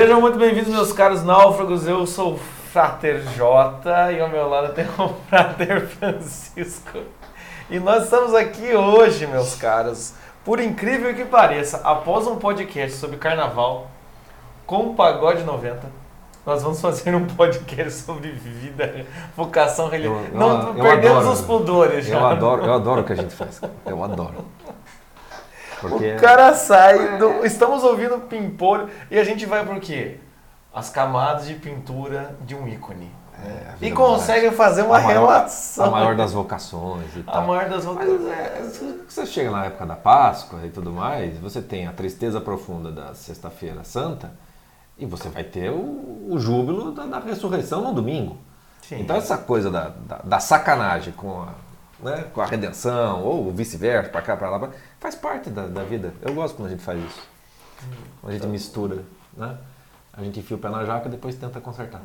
Sejam muito bem-vindos, meus caros náufragos. Eu sou o Frater J e ao meu lado tem o Frater Francisco. E nós estamos aqui hoje, meus caros, por incrível que pareça, após um podcast sobre carnaval com o Pagode 90, nós vamos fazer um podcast sobre vida, vocação religiosa. Não, eu perdemos adoro. os pudores já. Eu adoro, eu adoro o que a gente faz. Eu adoro. Porque O cara sai do. Estamos ouvindo pimpolho e a gente vai por quê? As camadas de pintura de um ícone. É, a e consegue fazer uma a maior, relação. a maior das vocações e A tal. maior das Mas vocações. é, se você chega na época da Páscoa e tudo mais, você tem a tristeza profunda da Sexta-feira Santa e você vai ter o, o júbilo da, da ressurreição no domingo. Sim. Então essa coisa da, da, da sacanagem com a, né, com a redenção ou vice-versa, pra cá, pra lá, pra- faz parte da, da vida. Eu gosto quando a gente faz isso. Quando a gente mistura, né? A gente enfia o pé na jaca e depois tenta consertar.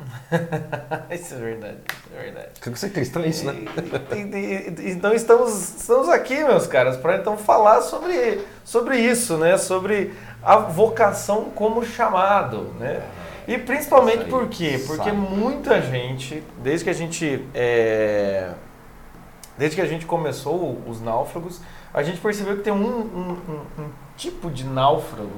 Isso é verdade, é verdade. Porque você é cristão é isso, né? E- e- e- Então estamos, estamos aqui, meus caras, para então falar sobre, sobre isso, né? Sobre a vocação como chamado, né? E principalmente aí, por quê? Porque sabe. muita gente, desde que a gente é, desde que a gente começou os náufragos, a gente percebeu que tem um, um- um- um tipo de náufrago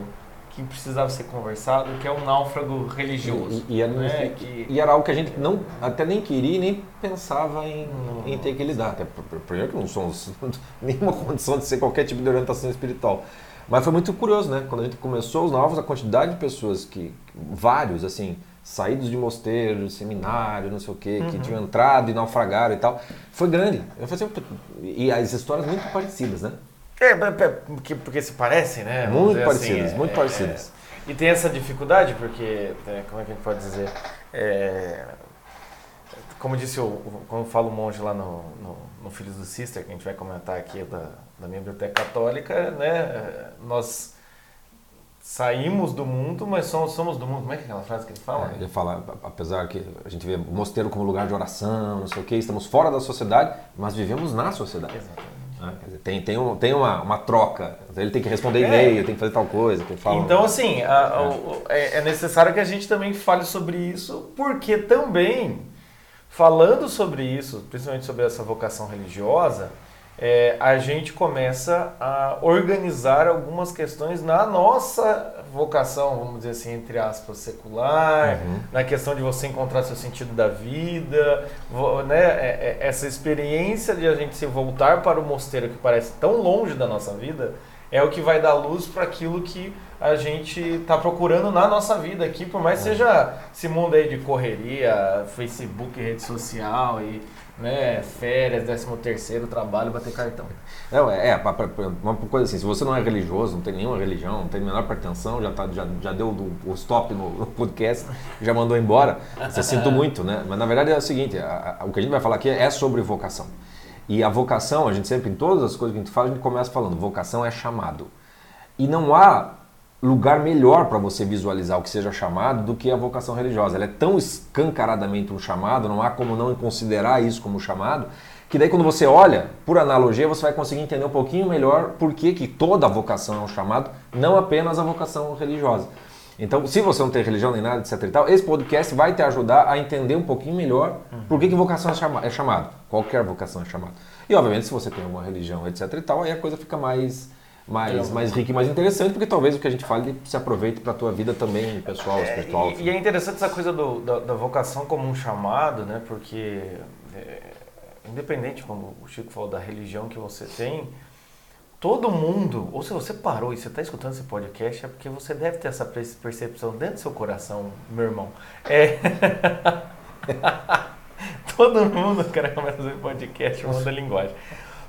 que precisava ser conversado, que é o náufrago religioso. E, e era, né? e- Que- e era algo que a gente não, até nem queria e nem pensava em, Não. em ter que lidar. Até por- por- primeiro que não somos nenhuma condição de ser qualquer tipo de orientação espiritual. Mas foi muito curioso, né? Quando a gente começou os novos, a quantidade de pessoas que, vários, assim, saídos de mosteiro, seminário, não sei o quê, que Uhum. tinham entrado e naufragaram e tal, foi grande. Eu falei assim, e as histórias muito parecidas, né? É, é, porque, porque se parecem, né? Vamos Muito dizer parecidas, assim, muito é, parecidas. é. E tem essa dificuldade, porque, é, como é que a gente pode dizer? É, como disse o, o- como fala o monge lá no, no, no Filhos do Sister, que a gente vai comentar aqui da, da minha biblioteca católica, né? Nós saímos do mundo, mas somos, somos do mundo. Como é que é aquela frase que ele fala? É, ele fala, apesar que a gente vê o mosteiro como lugar de oração, não sei o quê, estamos fora da sociedade, mas vivemos na sociedade. Exatamente. né? Dizer, tem tem, um, tem uma, uma troca. Ele tem que responder É. e-mail, tem que fazer tal coisa. Que fala, Então, assim, a- o- o- é, é necessário que a gente também fale sobre isso, porque também, falando sobre isso, principalmente sobre essa vocação religiosa, é, a gente começa a organizar algumas questões na nossa vocação, vamos dizer assim, entre aspas, secular, Uhum. na questão de você encontrar seu sentido da vida, né, é- é- essa experiência de a gente se voltar para o mosteiro que parece tão longe da nossa vida, é o que vai dar luz para aquilo que a gente está procurando na nossa vida aqui, por mais que seja esse mundo aí de correria, Facebook, rede social e né, férias, 13 terceiro, trabalho, bater cartão. É, é, uma coisa assim, se você não é religioso, não tem nenhuma religião, não tem menor pretensão, já, tá, já, já deu o stop no, no podcast, já mandou embora, você sinto muito, né? Mas na verdade é o seguinte, a- a- o que a gente vai falar aqui é sobre vocação. E a vocação, a gente sempre, em todas as coisas que a gente fala, a gente começa falando, vocação é chamado. E não há lugar melhor para você visualizar o que seja chamado do que a vocação religiosa. Ela é tão escancaradamente um chamado, não há como não considerar isso como chamado, que daí quando você olha, por analogia, você vai conseguir entender um pouquinho melhor por que, que toda vocação é um chamado, não apenas a vocação religiosa. Então, se você não tem religião nem nada, etc e tal, esse podcast vai te ajudar a entender um pouquinho melhor por que, que vocação é, chama é chamado. Qualquer vocação é chamado. E, obviamente, se você tem alguma religião, etc e tal, aí a coisa fica mais, mais, mais rica e mais interessante, porque talvez o que a gente fale se aproveite para a tua vida também, pessoal, espiritual. E, e é interessante essa coisa do- da, da vocação como um chamado, né? Porque é, independente, como o Chico falou, da religião que você tem, todo mundo, ou se você parou e você está escutando esse podcast, é porque você deve ter essa perce- percepção dentro do seu coração, meu irmão. É. todo mundo, cara, começa a fazer podcast, muda a linguagem.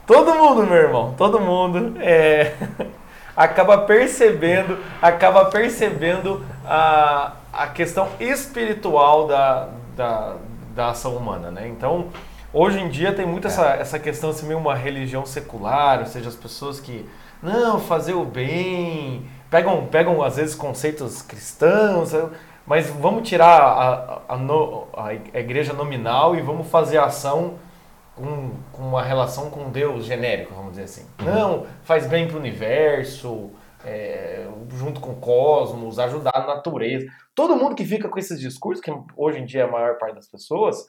Todo mundo, meu irmão, todo mundo é, acaba percebendo, acaba percebendo a, a questão espiritual da, da, da ação humana, né? Então, hoje em dia tem muito essa, essa questão assim, meio uma religião secular, ou seja, as pessoas que, não, fazer o bem, pegam, pegam às vezes conceitos cristãos, mas vamos tirar a, a, a, no- a igreja nominal e vamos fazer a ação com, com uma relação com Deus genérico, vamos dizer assim. Não, faz bem para o universo, é, junto com o cosmos, ajudar a natureza. Todo mundo que fica com esses discursos, que hoje em dia é a maior parte das pessoas,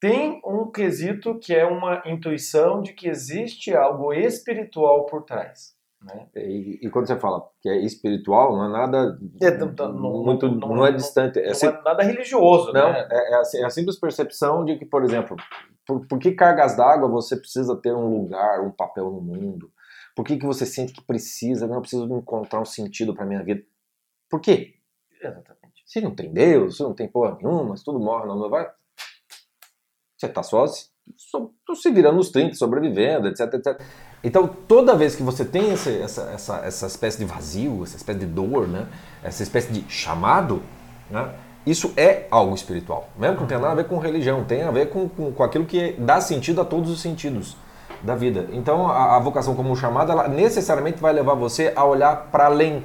tem um quesito que é uma intuição de que existe algo espiritual por trás. Né? E, e, quando você fala que é espiritual, não é nada é, não, muito, não, não, não, é distante. É, não é nada religioso, não, né? É, é, a, é, a, simples percepção de que, por exemplo, por, por que cargas d'água você precisa ter um lugar, um papel no mundo? Por que, que você sente que precisa? Não, preciso encontrar um sentido para minha vida. Por quê? Exatamente. Se não tem Deus, se não tem porra nenhuma, se tudo morre, não vai. Você está só, só, só se virando nos 30, sobrevivendo, etc, etc. Então, toda vez que você tem esse, essa, essa, essa espécie de vazio, essa espécie de dor, né? essa espécie de chamado, né? Isso é algo espiritual. Mesmo que não tenha nada a ver com religião, tem a ver com, com, com aquilo que dá sentido a todos os sentidos da vida. Então, a, a vocação como chamado, ela necessariamente vai levar você a olhar para além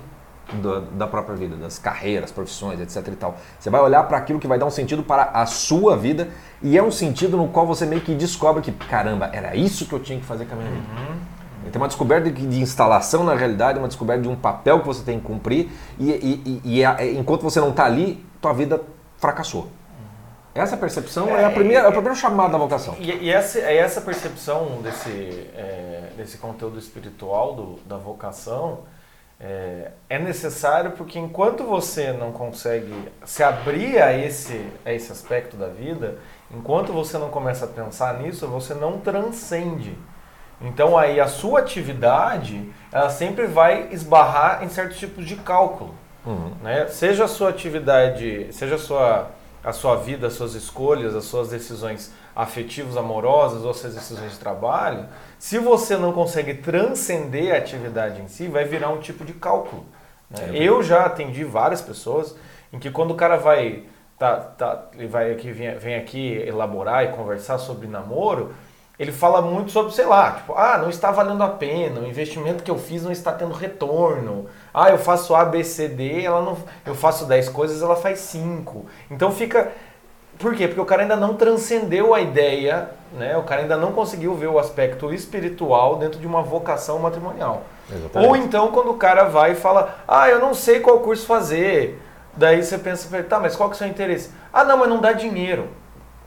da, da, própria vida, das carreiras, profissões, etc e tal. Você vai olhar para aquilo que vai dar um sentido para a sua vida e é um sentido no qual você meio que descobre que, caramba, era isso que eu tinha que fazer com a minha vida. Uhum. Tem uma descoberta de, de, instalação na realidade, uma descoberta de um papel que você tem que cumprir e, e, e, e é, enquanto você não está ali, tua vida fracassou. Essa percepção é, é a primeira, é o primeiro chamado da vocação. E, e essa, é essa percepção desse, é, desse conteúdo espiritual do, da vocação é, é, necessário porque enquanto você não consegue se abrir a esse, a esse aspecto da vida, enquanto você não começa a pensar nisso, você não transcende. Então aí a sua atividade, ela sempre vai esbarrar em certos tipos de cálculo. Uhum. Né? Seja a sua atividade, seja a sua, a sua vida, as suas escolhas, as suas decisões afetivas, amorosas ou as suas decisões de trabalho, se você não consegue transcender a atividade em si, vai virar um tipo de cálculo. Né? É eu já atendi várias pessoas em que quando o cara vai, tá, tá, ele vai aqui, vem, vem aqui elaborar e conversar sobre namoro, ele fala muito sobre, sei lá, tipo, ah, não está valendo a pena, o investimento que eu fiz não está tendo retorno. Ah, eu faço A, B, C, D, ela não, eu faço 10 coisas, ela faz 5. Então fica por quê? Porque o cara ainda não transcendeu a ideia, né? O cara ainda não conseguiu ver o aspecto espiritual dentro de uma vocação matrimonial. Exatamente. Ou então quando o cara vai e fala, ah, eu não sei qual curso fazer. Daí você pensa, tá, mas qual que é o seu interesse? Ah, não, mas não dá dinheiro.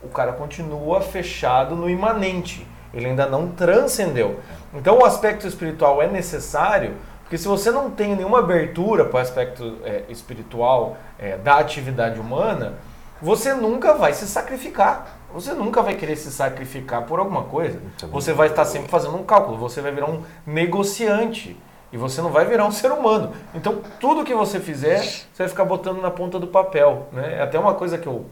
O cara continua fechado no imanente. Ele ainda não transcendeu. Então o aspecto espiritual é necessário, porque se você não tem nenhuma abertura para o aspecto é, espiritual é, da atividade humana, você nunca vai se sacrificar. Você nunca vai querer se sacrificar por alguma coisa. Você vai estar sempre fazendo um cálculo, você vai virar um negociante. E você não vai virar um ser humano. Então, tudo que você fizer, você vai ficar botando na ponta do papel. Né? É até uma coisa que eu,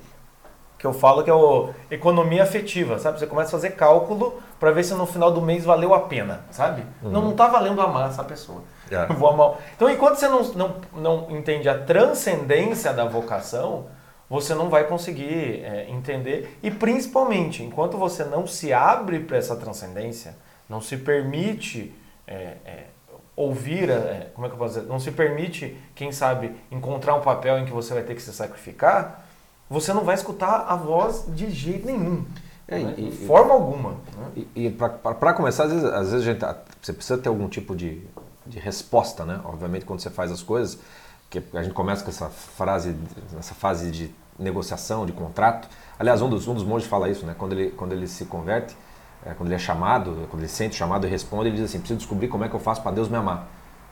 que eu falo que é o economia afetiva, sabe? Você começa a fazer cálculo para ver se no final do mês valeu a pena, sabe? Uhum. Não, não está valendo amar essa pessoa. Yeah. Vou amar. Então, enquanto você não, não, não entende a transcendência da vocação, você não vai conseguir é, entender. E principalmente, enquanto você não se abre para essa transcendência, não se permite é, é, ouvir, é, como é que eu posso dizer? Não se permite, quem sabe, encontrar um papel em que você vai ter que se sacrificar, você não vai escutar a voz de jeito nenhum. É, né? de forma alguma. Né? E, e para começar, às vezes, às vezes gente, você precisa ter algum tipo de, de resposta, né? Obviamente, quando você faz as coisas que a gente começa com essa frase, essa fase de negociação, de contrato. Aliás, um dos, um dos monges fala isso, né? Quando ele, quando ele se converte, é, quando ele é chamado, quando ele sente o chamado e responde, ele diz assim: preciso descobrir como é que eu faço para Deus me amar.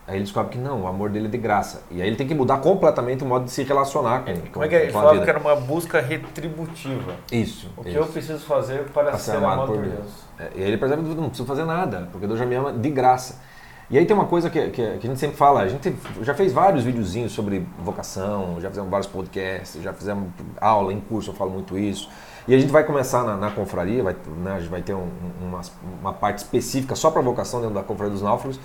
Aí ele descobre que não, o amor dele é de graça. E aí ele tem que mudar completamente o modo de se relacionar com, com Como é que ele falava que era uma busca retributiva? Isso. O que isso. eu preciso fazer para, para ser, ser, amado, por Deus? Deus. É, e aí ele percebe que não preciso fazer nada, porque Deus já me ama de graça. E aí tem uma coisa que, que, que, a gente sempre fala, a gente já fez vários videozinhos sobre vocação, já fizemos vários podcasts, já fizemos aula em curso, eu falo muito isso. E a gente vai começar na, na confraria, vai, né, a gente vai ter um, uma, uma, parte específica só para vocação dentro da Confraria dos Náufragos.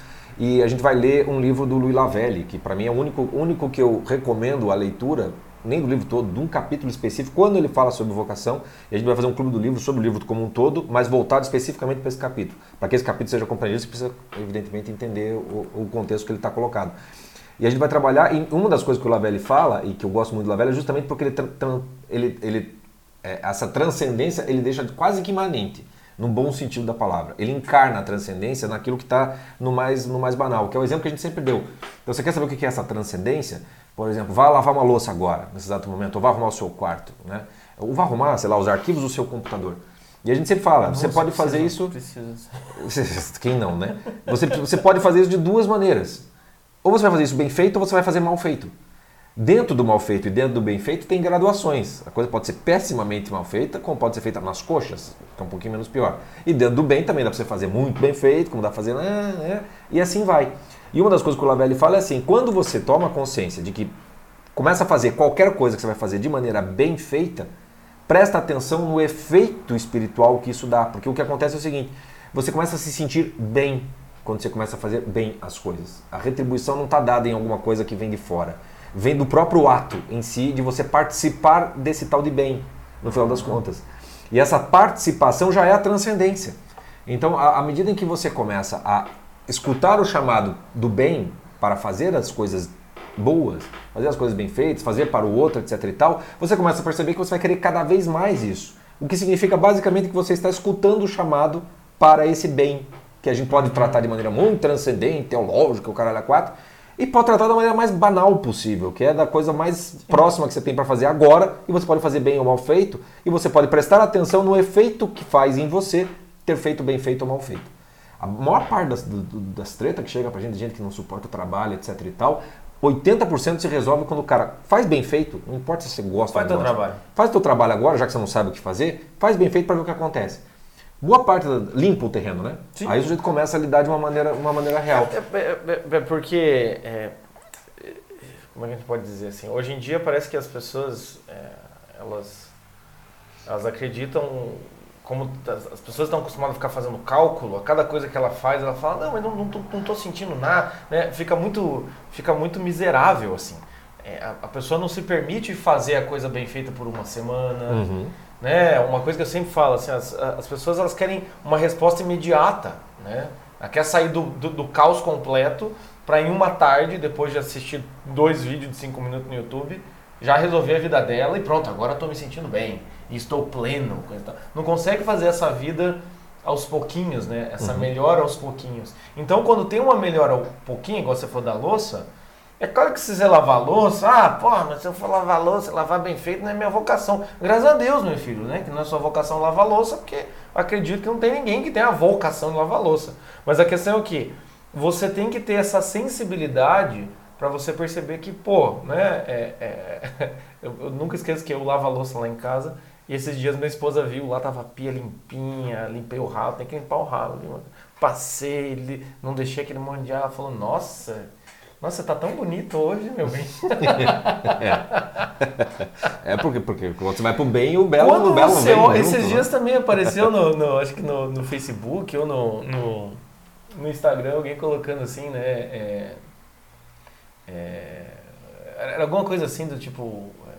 E a gente vai ler um livro do Louis Lavelli, que para mim é o único, único que eu recomendo a leitura nem do livro todo, de um capítulo específico, quando ele fala sobre vocação, e a gente vai fazer um clube do livro sobre o livro como um todo, mas voltado especificamente para esse capítulo. Para que esse capítulo seja compreendido, você precisa, evidentemente, entender o, o contexto que ele está colocado. E a gente vai trabalhar, e uma das coisas que o Lavelli fala, e que eu gosto muito do Lavelli, é justamente porque ele, ele, ele é, essa transcendência ele deixa quase que imanente. No bom sentido da palavra. Ele encarna a transcendência naquilo que está no mais, no mais banal, que é o exemplo que a gente sempre deu. Então, você quer saber o que é essa transcendência? Por exemplo, vá lavar uma louça agora, nesse exato momento, ou vá arrumar o seu quarto, né? Ou vá arrumar, sei lá, os arquivos do seu computador. E a gente sempre fala, você pode fazer isso. Quem não, né? Você, você pode fazer isso de duas maneiras. Ou você vai fazer isso bem feito, ou você vai fazer mal feito. Dentro do mal feito e dentro do bem feito tem graduações. A coisa pode ser pessimamente mal feita, como pode ser feita nas coxas, que é um pouquinho menos pior. E dentro do bem também dá para você fazer muito bem feito, como dá para fazer, né, e assim vai. E uma das coisas que o Lavelli fala é assim: quando você toma consciência de que começa a fazer qualquer coisa que você vai fazer de maneira bem feita, presta atenção no efeito espiritual que isso dá. Porque o que acontece é o seguinte: você começa a se sentir bem quando você começa a fazer bem as coisas. A retribuição não está dada em alguma coisa que vem de fora vem do próprio ato em si de você participar desse tal de bem, no final das contas. E essa participação já é a transcendência. Então, à medida em que você começa a escutar o chamado do bem para fazer as coisas boas, fazer as coisas bem feitas, fazer para o outro, etc e tal, você começa a perceber que você vai querer cada vez mais isso. O que significa basicamente que você está escutando o chamado para esse bem, que a gente pode tratar de maneira muito transcendente, teológica, o caralho a quatro, e pode tratar da maneira mais banal possível, que é da coisa mais próxima que você tem para fazer agora, e você pode fazer bem ou mal feito, e você pode prestar atenção no efeito que faz em você ter feito bem feito ou mal feito. A maior parte das, das tretas que chega pra gente, gente que não suporta o trabalho, etc e tal, 80% se resolve quando o cara faz bem feito, não importa se você gosta faz ou não. Faz teu trabalho. Faz teu trabalho agora, já que você não sabe o que fazer, faz bem feito para ver o que acontece. Boa parte limpa o terreno, né? Sim. Aí o sujeito começa a lidar de uma maneira, uma maneira real. É, é, é, é porque. É, como é que a gente pode dizer assim? Hoje em dia parece que as pessoas é, elas, elas acreditam. Como as pessoas estão acostumadas a ficar fazendo cálculo, a cada coisa que ela faz, ela fala, não, mas não, não, tô, não tô sentindo nada, né? Fica muito, fica muito miserável, assim. É, a, a, pessoa não se permite fazer a coisa bem feita por uma semana, uhum né? Uma coisa que eu sempre falo, assim, as, as pessoas elas querem uma resposta imediata, né? Ela quer sair do, do, do caos completo para em uma tarde, depois de assistir dois vídeos de cinco minutos no YouTube, já resolver a vida dela e pronto, agora estou me sentindo bem, estou pleno. Não consegue fazer essa vida aos pouquinhos, né? Essa uhum. melhora aos pouquinhos. Então, quando tem uma melhora ao pouquinho, igual você falou da louça, é claro que se você lavar louça, ah, pô, mas se eu for lavar louça, lavar bem feito não é minha vocação. Graças a Deus, meu filho, né? Que não é sua vocação lavar louça, porque acredito que não tem ninguém que tenha a vocação de lavar louça. Mas a questão é o que? Você tem que ter essa sensibilidade para você perceber que, pô, né? É, é, eu, eu, nunca esqueço que eu lavo a louça lá em casa e esses dias minha esposa viu, lá tava a pia limpinha, limpei o ralo, tem que limpar o ralo. Passei, não deixei aquele monte de ar, ela falou, nossa nossa, você tá tão bonito hoje, meu bem. é. é porque, porque você vai pro bem e o belo, Quando o belo você, vem Esses junto, dias né? também apareceu no, no, acho que no, no Facebook ou no, no, no, Instagram alguém colocando assim, né? É, é, era alguma coisa assim do tipo. É,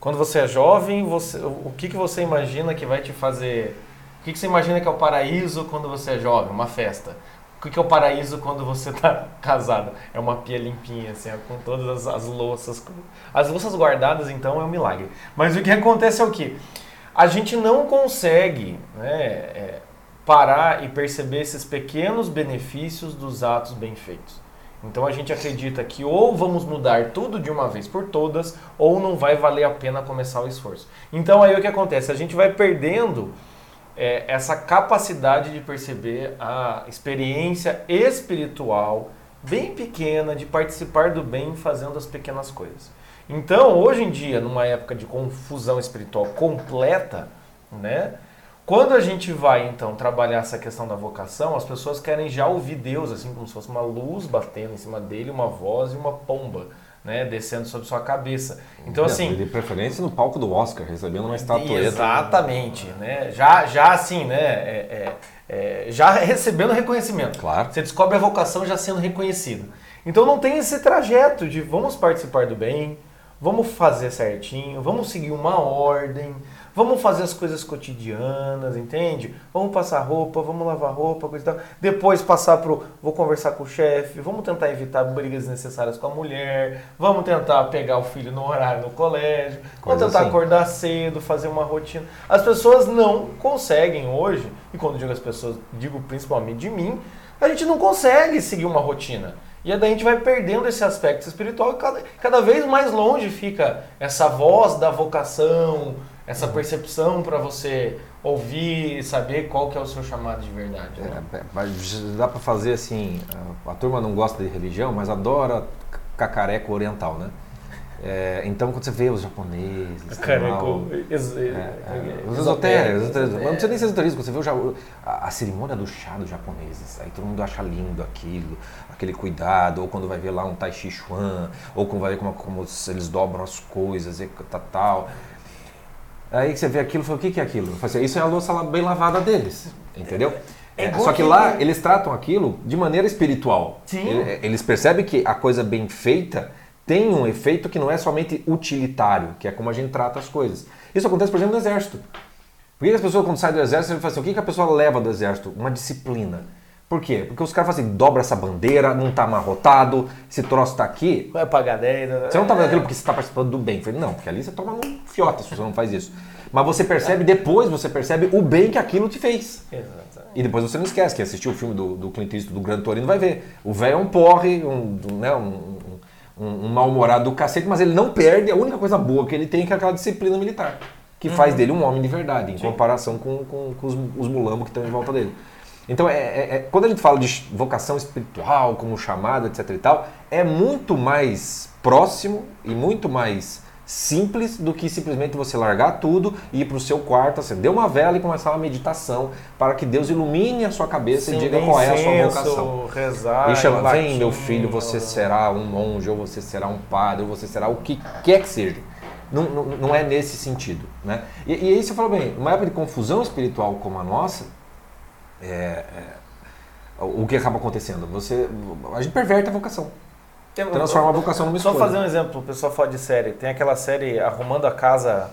quando você é jovem, você, o que, que você imagina que vai te fazer. O que, que você imagina que é o paraíso quando você é jovem? Uma festa. O que é o paraíso quando você está casado? É uma pia limpinha, assim, com todas as, as, louças. As louças guardadas, então, é um milagre. Mas o que acontece é o que? A gente não consegue né, é, parar e perceber esses pequenos benefícios dos atos bem feitos. Então a gente acredita que ou vamos mudar tudo de uma vez por todas, ou não vai valer a pena começar o esforço. Então aí o que acontece? A gente vai perdendo é, essa capacidade de perceber a experiência espiritual bem pequena de participar do bem fazendo as pequenas coisas. Então, hoje em dia, numa época de confusão espiritual completa, né? Quando a gente vai então trabalhar essa questão da vocação, as pessoas querem já ouvir Deus assim como se fosse uma luz batendo em cima dele, uma voz e uma pomba né, descendo sobre sua cabeça. Então, assim. De preferência no palco do Oscar, recebendo uma estatueta. Exatamente, né? Já, já assim, né? É, é, é, já recebendo reconhecimento. Claro. Você descobre a vocação já sendo reconhecido. Então não tem esse trajeto de vamos participar do bem, vamos fazer certinho, vamos seguir uma ordem, Vamos fazer as coisas cotidianas, entende? Vamos passar roupa, vamos lavar roupa, coisa e tal. Depois passar pro. Vou conversar com o chefe, vamos tentar evitar brigas necessárias com a mulher, vamos tentar pegar o filho no horário no colégio, vamos Coisa tentar assim. acordar cedo, fazer uma rotina. As pessoas não conseguem hoje, e quando digo as pessoas, digo principalmente de mim, a gente não consegue seguir uma rotina. E aí daí a gente vai perdendo esse aspecto espiritual e cada, cada vez mais longe fica essa voz da vocação, essa percepção para você ouvir e saber qual que é o seu chamado de verdade. né? É, é, mas dá pra fazer assim, a, a turma não gosta de religião, mas adora cacareco oriental, né? É, então quando você vê os japoneses, Careco, tal, ex- é, é, os esotérico, esotéricos, os esotéricos. não precisa nem ser esoterismo, você vê o- a, a cerimônia do chá dos japoneses, aí todo mundo acha lindo aquilo, aquele cuidado, ou quando vai ver lá um Tai Chi Chuan, ou quando vai ver como, como eles dobram as coisas e tal, tal. Aí você vê aquilo e fala, o que que é aquilo? Eu falo assim, isso é a louça bem lavada deles, entendeu? É É, igual só que que- lá eles tratam aquilo de maneira espiritual. Sim. Ele- Eles percebem que a coisa bem feita tem um efeito que não é somente utilitário, que é como a gente trata as coisas. Isso acontece, por exemplo, no exército. Por que que as pessoas, quando saem do exército, falam assim, o que que a pessoa leva do exército? Uma disciplina. Por quê? Porque os caras falam assim, dobra essa bandeira, não tá amarrotado, esse troço tá aqui, Vai pagar 10. você não tá fazendo aquilo porque você está participando do bem. Eu falei, não, porque ali você toma num fiote se você não faz isso. Mas você percebe, depois você percebe o bem que aquilo te fez. Exatamente. E depois você não esquece, que assistiu o filme do, do Clint Eastwood, do Gran Torino, vai ver. O velho é um porre, um, um, né, um, um- um mal-humorado do cacete, mas ele não perde. A única coisa boa que ele tem é aquela disciplina militar, que faz dele um homem de verdade, em comparação com, com- com os, os mulambos que estão em volta dele. Então, é, é- é- quando a gente fala de vocação espiritual, como chamado, etc e tal, é muito mais próximo e muito mais simples do que simplesmente você largar tudo e ir para o seu quarto, acender uma vela e começar uma meditação para que Deus ilumine a sua cabeça e diga qual é a sua vocação. Rezar, E chama, em vem latim, meu filho, você será um monge, ou você será um padre, ou você será o que quer que seja. Não, não, não é nesse sentido. Né? E, e aí você falou bem, numa época de confusão espiritual como a nossa, é, é, o que acaba acontecendo? Você, a gente perverte a vocação. Transforma a vocação numa Só escolha. fazer um exemplo, o pessoal fala de série. Tem aquela série Arrumando a Casa,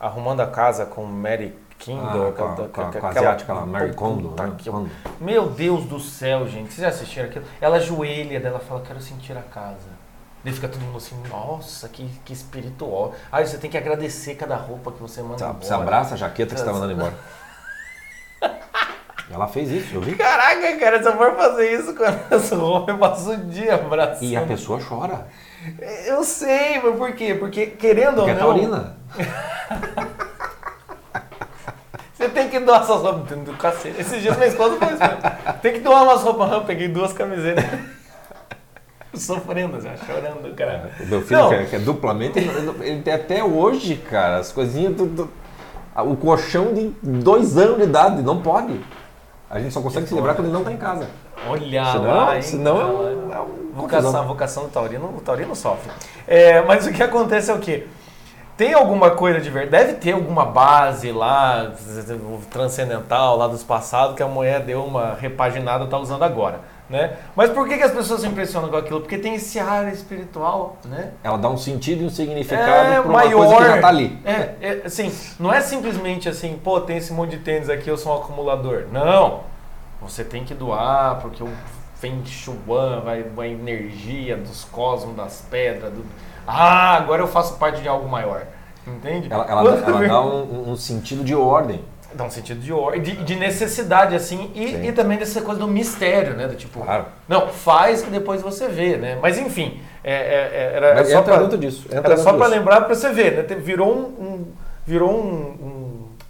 Arrumando a Casa com Mary Kindle. Ah, com a- aquela- com a- com a aquela- asiática lá, Mary Kondo, né? que- Kondo. Meu Deus do céu, gente. Vocês já assistiram aquilo? Ela ajoelha dela fala, quero sentir a casa. Daí fica todo mundo assim, nossa, que, que espiritual. Aí você tem que agradecer cada roupa que você manda Você, embora. você abraça a jaqueta que você está mandando embora. Ela fez isso, eu vi. Caraca, cara, se eu for fazer isso com essa roupa, eu passo o dia abraçando. E a pessoa chora. Eu sei, mas por quê? Porque querendo Porque é ou não, taurina. você tem que doar suas roupas do cacete. Esses dias minha esposa foi isso mesmo. Tem que doar umas roupas, eu peguei duas camisetas. Sofrendo, assim, chorando, cara. O meu filho, Não. que é, é duplamente, ele, tem até hoje, cara, as coisinhas do, do- a- O colchão de dois anos de idade, não pode. A gente só consegue se quando ele não está em casa. Olha Senão, lá, hein? senão é um- é um vocação, a vocação do taurino, o taurino sofre. É, mas o que acontece é o quê? Tem alguma coisa de verdade? Deve ter alguma base lá, transcendental, lá dos passados, que a mulher deu uma repaginada, tá usando agora. Né? Mas por que, que as pessoas se impressionam com aquilo? Porque tem esse ar espiritual, né? Ela dá um sentido e um significado é para uma maior. coisa que já está ali. É, é, assim, não é simplesmente assim, pô, tem esse monte de tênis aqui, eu sou um acumulador. Não. Você tem que doar, porque o Feng Shui vai a energia dos cosmos, das pedras. Do... Ah, agora eu faço parte de algo maior. Entende? Ela, ela, ela dá um, um sentido de ordem. Dá um sentido de ordem, de, de necessidade, assim, e, e também dessa coisa do mistério, né? Do tipo, Claro. não, faz que depois você vê, né? Mas enfim, é, é- é- era Mas só pra, disso. Era só para lembrar para você ver, né? Virou um, um- virou um, um-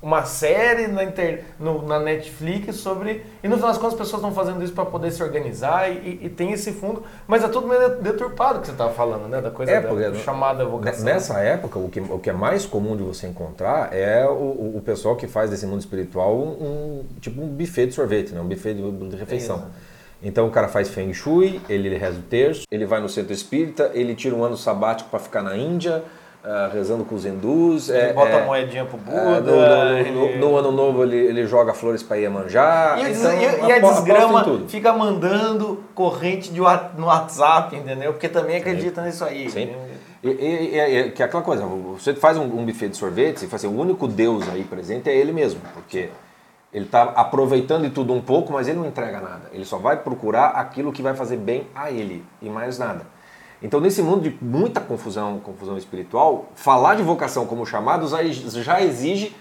uma série na, inter, no- na Netflix sobre e no final das contas as pessoas estão fazendo isso para poder se organizar e, e- tem esse fundo, mas é tudo meio deturpado que você estava falando, né? Da coisa É, da, porque chamada vocação. Nessa época, o que, o que é mais comum de você encontrar é o, o- pessoal que faz desse mundo espiritual um, tipo um buffet de sorvete, né? um buffet de, de refeição. Então o cara faz Feng Shui, ele reza o terço, ele vai no centro espírita, ele tira um ano sabático para ficar na Índia, ah, rezando com os hindus. Ele é- bota é- a moedinha pro é, Buda. no, no- ele- no- no ano novo ele, ele joga flores para Iemanjá. E, então, e- e a em desgrama fica mandando corrente de, no WhatsApp, entendeu? Porque também acredita nisso aí. Sim. E, e- que é aquela coisa, você faz um, um buffet de sorvetes e fala assim, o único Deus aí presente é ele mesmo, porque ele está aproveitando de tudo um pouco, mas ele não entrega nada. Ele só vai procurar aquilo que vai fazer bem a ele e mais nada. Então, nesse mundo de muita confusão, confusão espiritual, falar de vocação como chamados aí já exige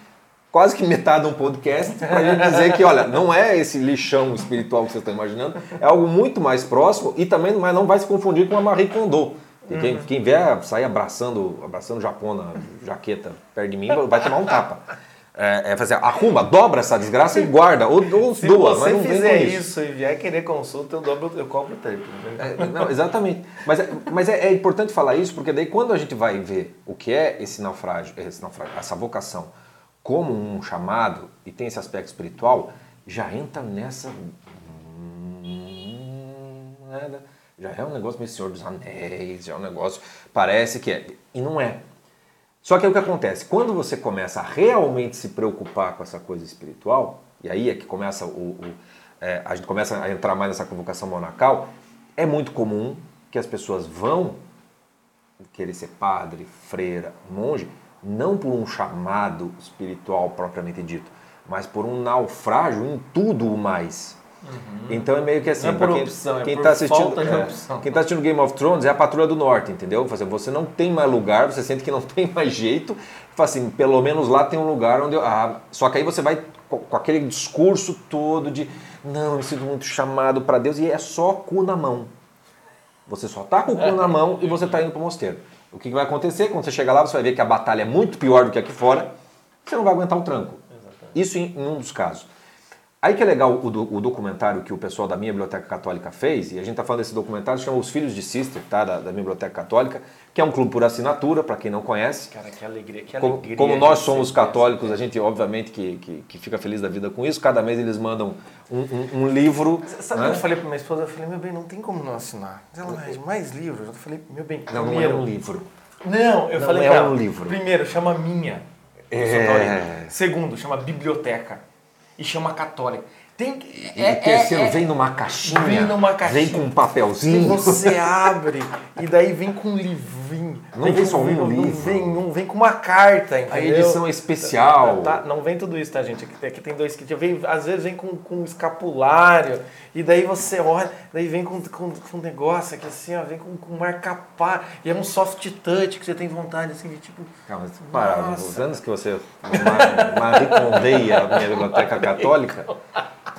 quase que metade de um podcast para gente dizer que, olha, não é esse lixão espiritual que vocês estão imaginando, é algo muito mais próximo e também mas não vai se confundir com a Marie Kondo. E quem, quem vier sair abraçando, abraçando Japão na jaqueta perto de mim vai tomar um tapa. É, é fazer, arruma, dobra essa desgraça e guarda, ou, ou Se doa, mas não vem com isso. isso. e vier querer consulta, eu dobro, eu cobro o triplo. né? É, não, exatamente. Mas, é, mas é, é importante falar isso, porque daí quando a gente vai ver o que é esse naufrágio, esse naufrágio, essa vocação como um chamado e tem esse aspecto espiritual, já entra nessa. hum, nada. Já é um negócio meio Senhor dos Anéis, já é um negócio. Parece que é. E não é. Só que aí o que acontece? Quando você começa a realmente se preocupar com essa coisa espiritual, e aí é que começa o, o- é, a gente começa a entrar mais nessa convocação monacal, é muito comum que as pessoas vão querer ser padre, freira, monge, não por um chamado espiritual propriamente dito, mas por um naufrágio em tudo o mais. Então é meio que assim, Não é por quem, opção, é quem tá assistindo, é, quem tá assistindo Game of Thrones é a Patrulha do Norte, entendeu? Assim, Você não tem mais lugar, você sente que não tem mais jeito. Assim, pelo menos lá tem um lugar onde eu, ah, só que aí você vai com, aquele discurso todo de não, eu me sinto muito chamado para Deus e é só cu na mão. Você só tá com o cu na mão e você tá indo pro mosteiro. O que que vai acontecer? Quando você chegar lá, você vai ver que a batalha é muito pior do que aqui fora. Você não vai aguentar o tranco. Isso em, em um dos casos. Aí que é legal o, do- o documentário que o pessoal da minha Biblioteca Católica fez, e a gente tá falando desse documentário, chama Os Filhos de Sister, tá? Da, da minha Biblioteca Católica, que é um clube por assinatura, para quem não conhece. Cara, que alegria, que Como, alegria. como nós somos católicos, a gente obviamente que, que, que fica feliz da vida com isso. Cada mês eles mandam um, um- um livro. Sabe o né? que eu falei pra minha esposa? Eu falei, meu bem, não tem como não assinar. Ela, mas mais livros? Eu falei, meu bem, Não, não é primeiro... um livro. Não, eu Não falei é um livro. Primeiro, chama minha. É. Segundo, chama biblioteca. E chama católica. Tem que- E o terceiro vem numa caixinha. Vem numa caixinha. Vem com um papelzinho. você abre e daí vem com um livrinho. Não vem com- só um não livro. Vem, um, vem com uma carta, entendeu? A edição é especial. Tá, não vem tudo isso, tá, gente? Aqui, tem- aqui tem dois kits. Vem, às vezes vem com, com um escapulário, e daí você olha, daí vem com, com, com um negócio aqui assim, ó, vem com, com marca-pá, e é um soft touch que você tem vontade, assim, de tipo. Calma, para, os anos que você ma- maricondeia a minha biblioteca católica,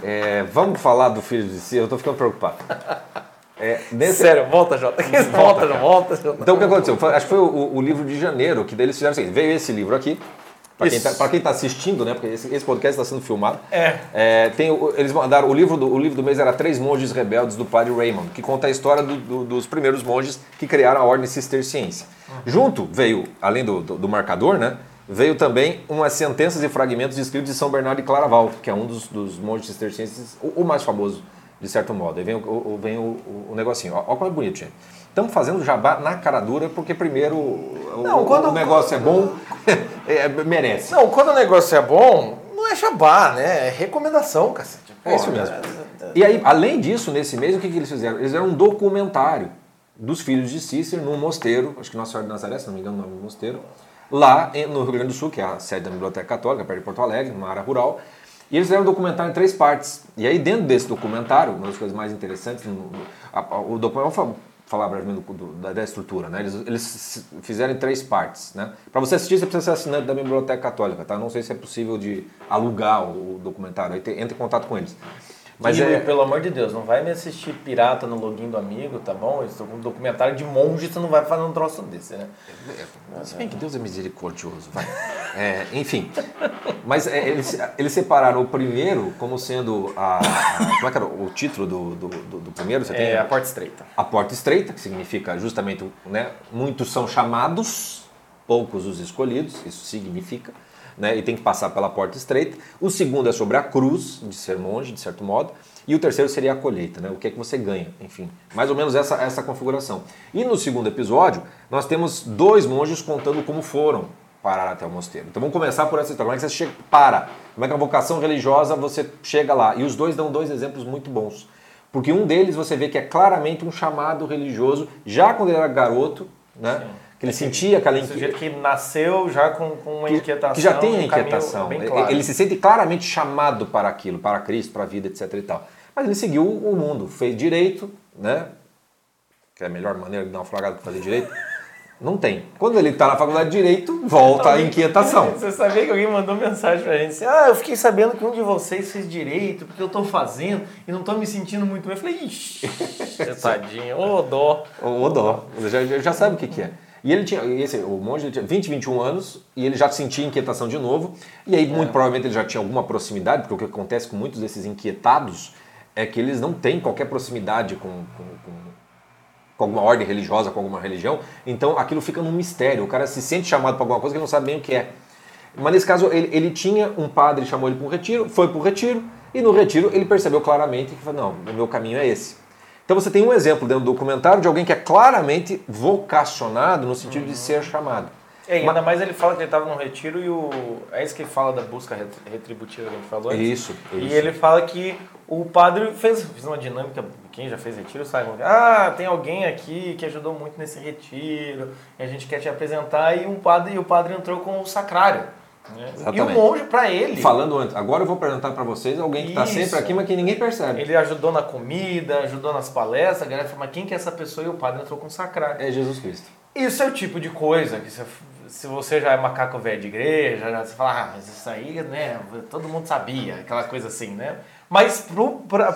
é, vamos falar do filho de si, eu tô ficando preocupado. É, nesse- Sério, volta, Jota. Volta, cara. volta, Jota. Então o que aconteceu? Foi- acho que foi o, o livro de janeiro, que eles fizeram o seguinte, veio esse livro aqui, para quem, Isso. tá, quem tá assistindo, né, porque esse, esse podcast está sendo filmado, É. É, tem, o- eles mandaram, o livro, do, o livro do mês era Três Monges Rebeldes, do padre Raymond, que conta a história do- do- dos primeiros monges que criaram a ordem cisterciense. Junto veio, além do, do- do marcador, né, veio também umas sentenças e fragmentos de escritos de São Bernardo de Claraval, que é um dos, dos monges cistercienses, o, o mais famoso, de certo modo. Aí vem o, o- vem o, o- negocinho. Ó como é bonito, gente. Estamos fazendo jabá na cara dura, porque primeiro Não, quando- o negócio é bom, é, merece. Não, quando o negócio é bom, não é jabá, né? É recomendação, cacete. É isso mesmo. é- E aí, além disso, nesse mês, o que, que eles fizeram? Eles fizeram um documentário dos filhos de Cícero num mosteiro, acho que Nossa Senhora de Nazaré, se não me engano, o nome do mosteiro, lá no Rio Grande do Sul, que é a sede da Biblioteca Católica, perto de Porto Alegre, numa área rural. E eles fizeram um documentário em três partes. E aí, dentro desse documentário, uma das coisas mais interessantes, o documentário, vamos fa- falar brevemente da, estrutura, né? Eles, eles fizeram em três partes, né? Para você assistir, você precisa ser assinante da Biblioteca Católica, tá? Não sei se é possível de alugar o, documentário, aí entre em contato com eles. Mas e, é, pelo amor de Deus, não vai me assistir pirata no login do amigo, tá bom? Eu estou com um documentário de monge, você não vai fazer um troço desse, né? Se bem que Deus é misericordioso, vai. É, enfim, mas é, eles, eles separaram o primeiro como sendo a, a- como é que era o título do, do, do- do primeiro? Você tem É a porta estreita. a porta estreita, que significa justamente, né, muitos são chamados, poucos os escolhidos, isso significa, né, e tem que passar pela porta estreita. O segundo é sobre a cruz, de ser monge, de certo modo, e o terceiro seria a colheita, né, o que é que você ganha, enfim, mais ou menos essa, essa configuração. E no segundo episódio, nós temos dois monges contando como foram parar até o mosteiro. Então vamos começar por essa história. Como é que você chega, para? Como é que a vocação religiosa você chega lá? E os dois dão dois exemplos muito bons. Porque um deles você vê que é claramente um chamado religioso, já quando ele era garoto, né? Quer Ele sentia aquela Um sujeito que nasceu já com, com uma inquietação. que já tem a inquietação. Claro. Ele se sente claramente chamado para aquilo, para Cristo, para a vida, etc e tal. Mas ele seguiu o mundo, fez direito, né? Que é a melhor maneira de dar uma flagada que fazer direito. Não tem. Quando ele está na faculdade de direito, volta a inquietação. Você sabia que alguém mandou mensagem pra gente assim, ah, eu fiquei sabendo que um de vocês fez direito, porque eu tô fazendo e não tô me sentindo muito bem. Eu falei, ixi, tadinho, ô dó. O dó. Já, já sabe o que, que é. E ele tinha, esse, o monge tinha 20, 21 anos e ele já sentia inquietação de novo. E aí, muito provavelmente, ele já tinha alguma proximidade, porque o que acontece com muitos desses inquietados é que eles não têm qualquer proximidade com, com, com- com alguma ordem religiosa, com alguma religião. Então aquilo fica num mistério. O cara se sente chamado para alguma coisa que ele não sabe bem o que é. Mas nesse caso, ele, ele tinha um padre, chamou ele para um retiro, foi para o retiro, e no retiro ele percebeu claramente que falou, não, o meu caminho é esse. Então você tem um exemplo dentro do documentário de alguém que é claramente vocacionado no sentido de ser chamado. É, e ainda mais ele fala que ele estava num retiro e o. É isso que ele fala da busca ret- retributiva que a gente falou antes. Isso, E isso. ele fala que o padre fez, fez uma dinâmica, quem já fez retiro sabe. Ah, tem alguém aqui que ajudou muito nesse retiro, e a gente quer te apresentar, e um padre, e o padre entrou com o sacrário. Né? E o monge, para ele, Falando antes, agora eu vou apresentar para vocês alguém que está sempre aqui, mas que ninguém percebe. ele ajudou na comida, ajudou nas palestras, a galera falou, mas quem que é essa pessoa? E o padre entrou com sacrário. É Jesus Cristo. Isso é o tipo de coisa que se, se você já é macaco velho de igreja, já você fala, ah, mas isso aí, né, todo mundo sabia, aquela coisa assim, né? Mas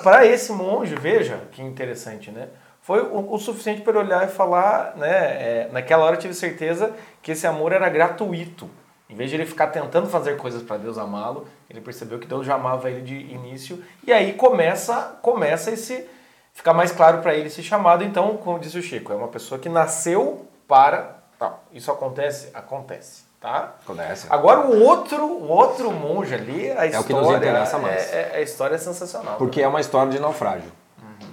para esse monge, veja que interessante, né? Foi o, o suficiente para ele olhar e falar, né? é, naquela hora eu tive certeza que esse amor era gratuito. Em vez de ele ficar tentando fazer coisas para Deus amá-lo, ele percebeu que Deus já amava ele de início. E aí começa, começa esse ficar mais claro para ele esse chamado. Então, como disse o Chico, é uma pessoa que nasceu para. Tal. Isso acontece? Acontece. Tá? Acontece. Agora o outro, o outro monge ali, a É o que nos interessa mais. É, é- a história é sensacional. Porque é uma história de naufrágio.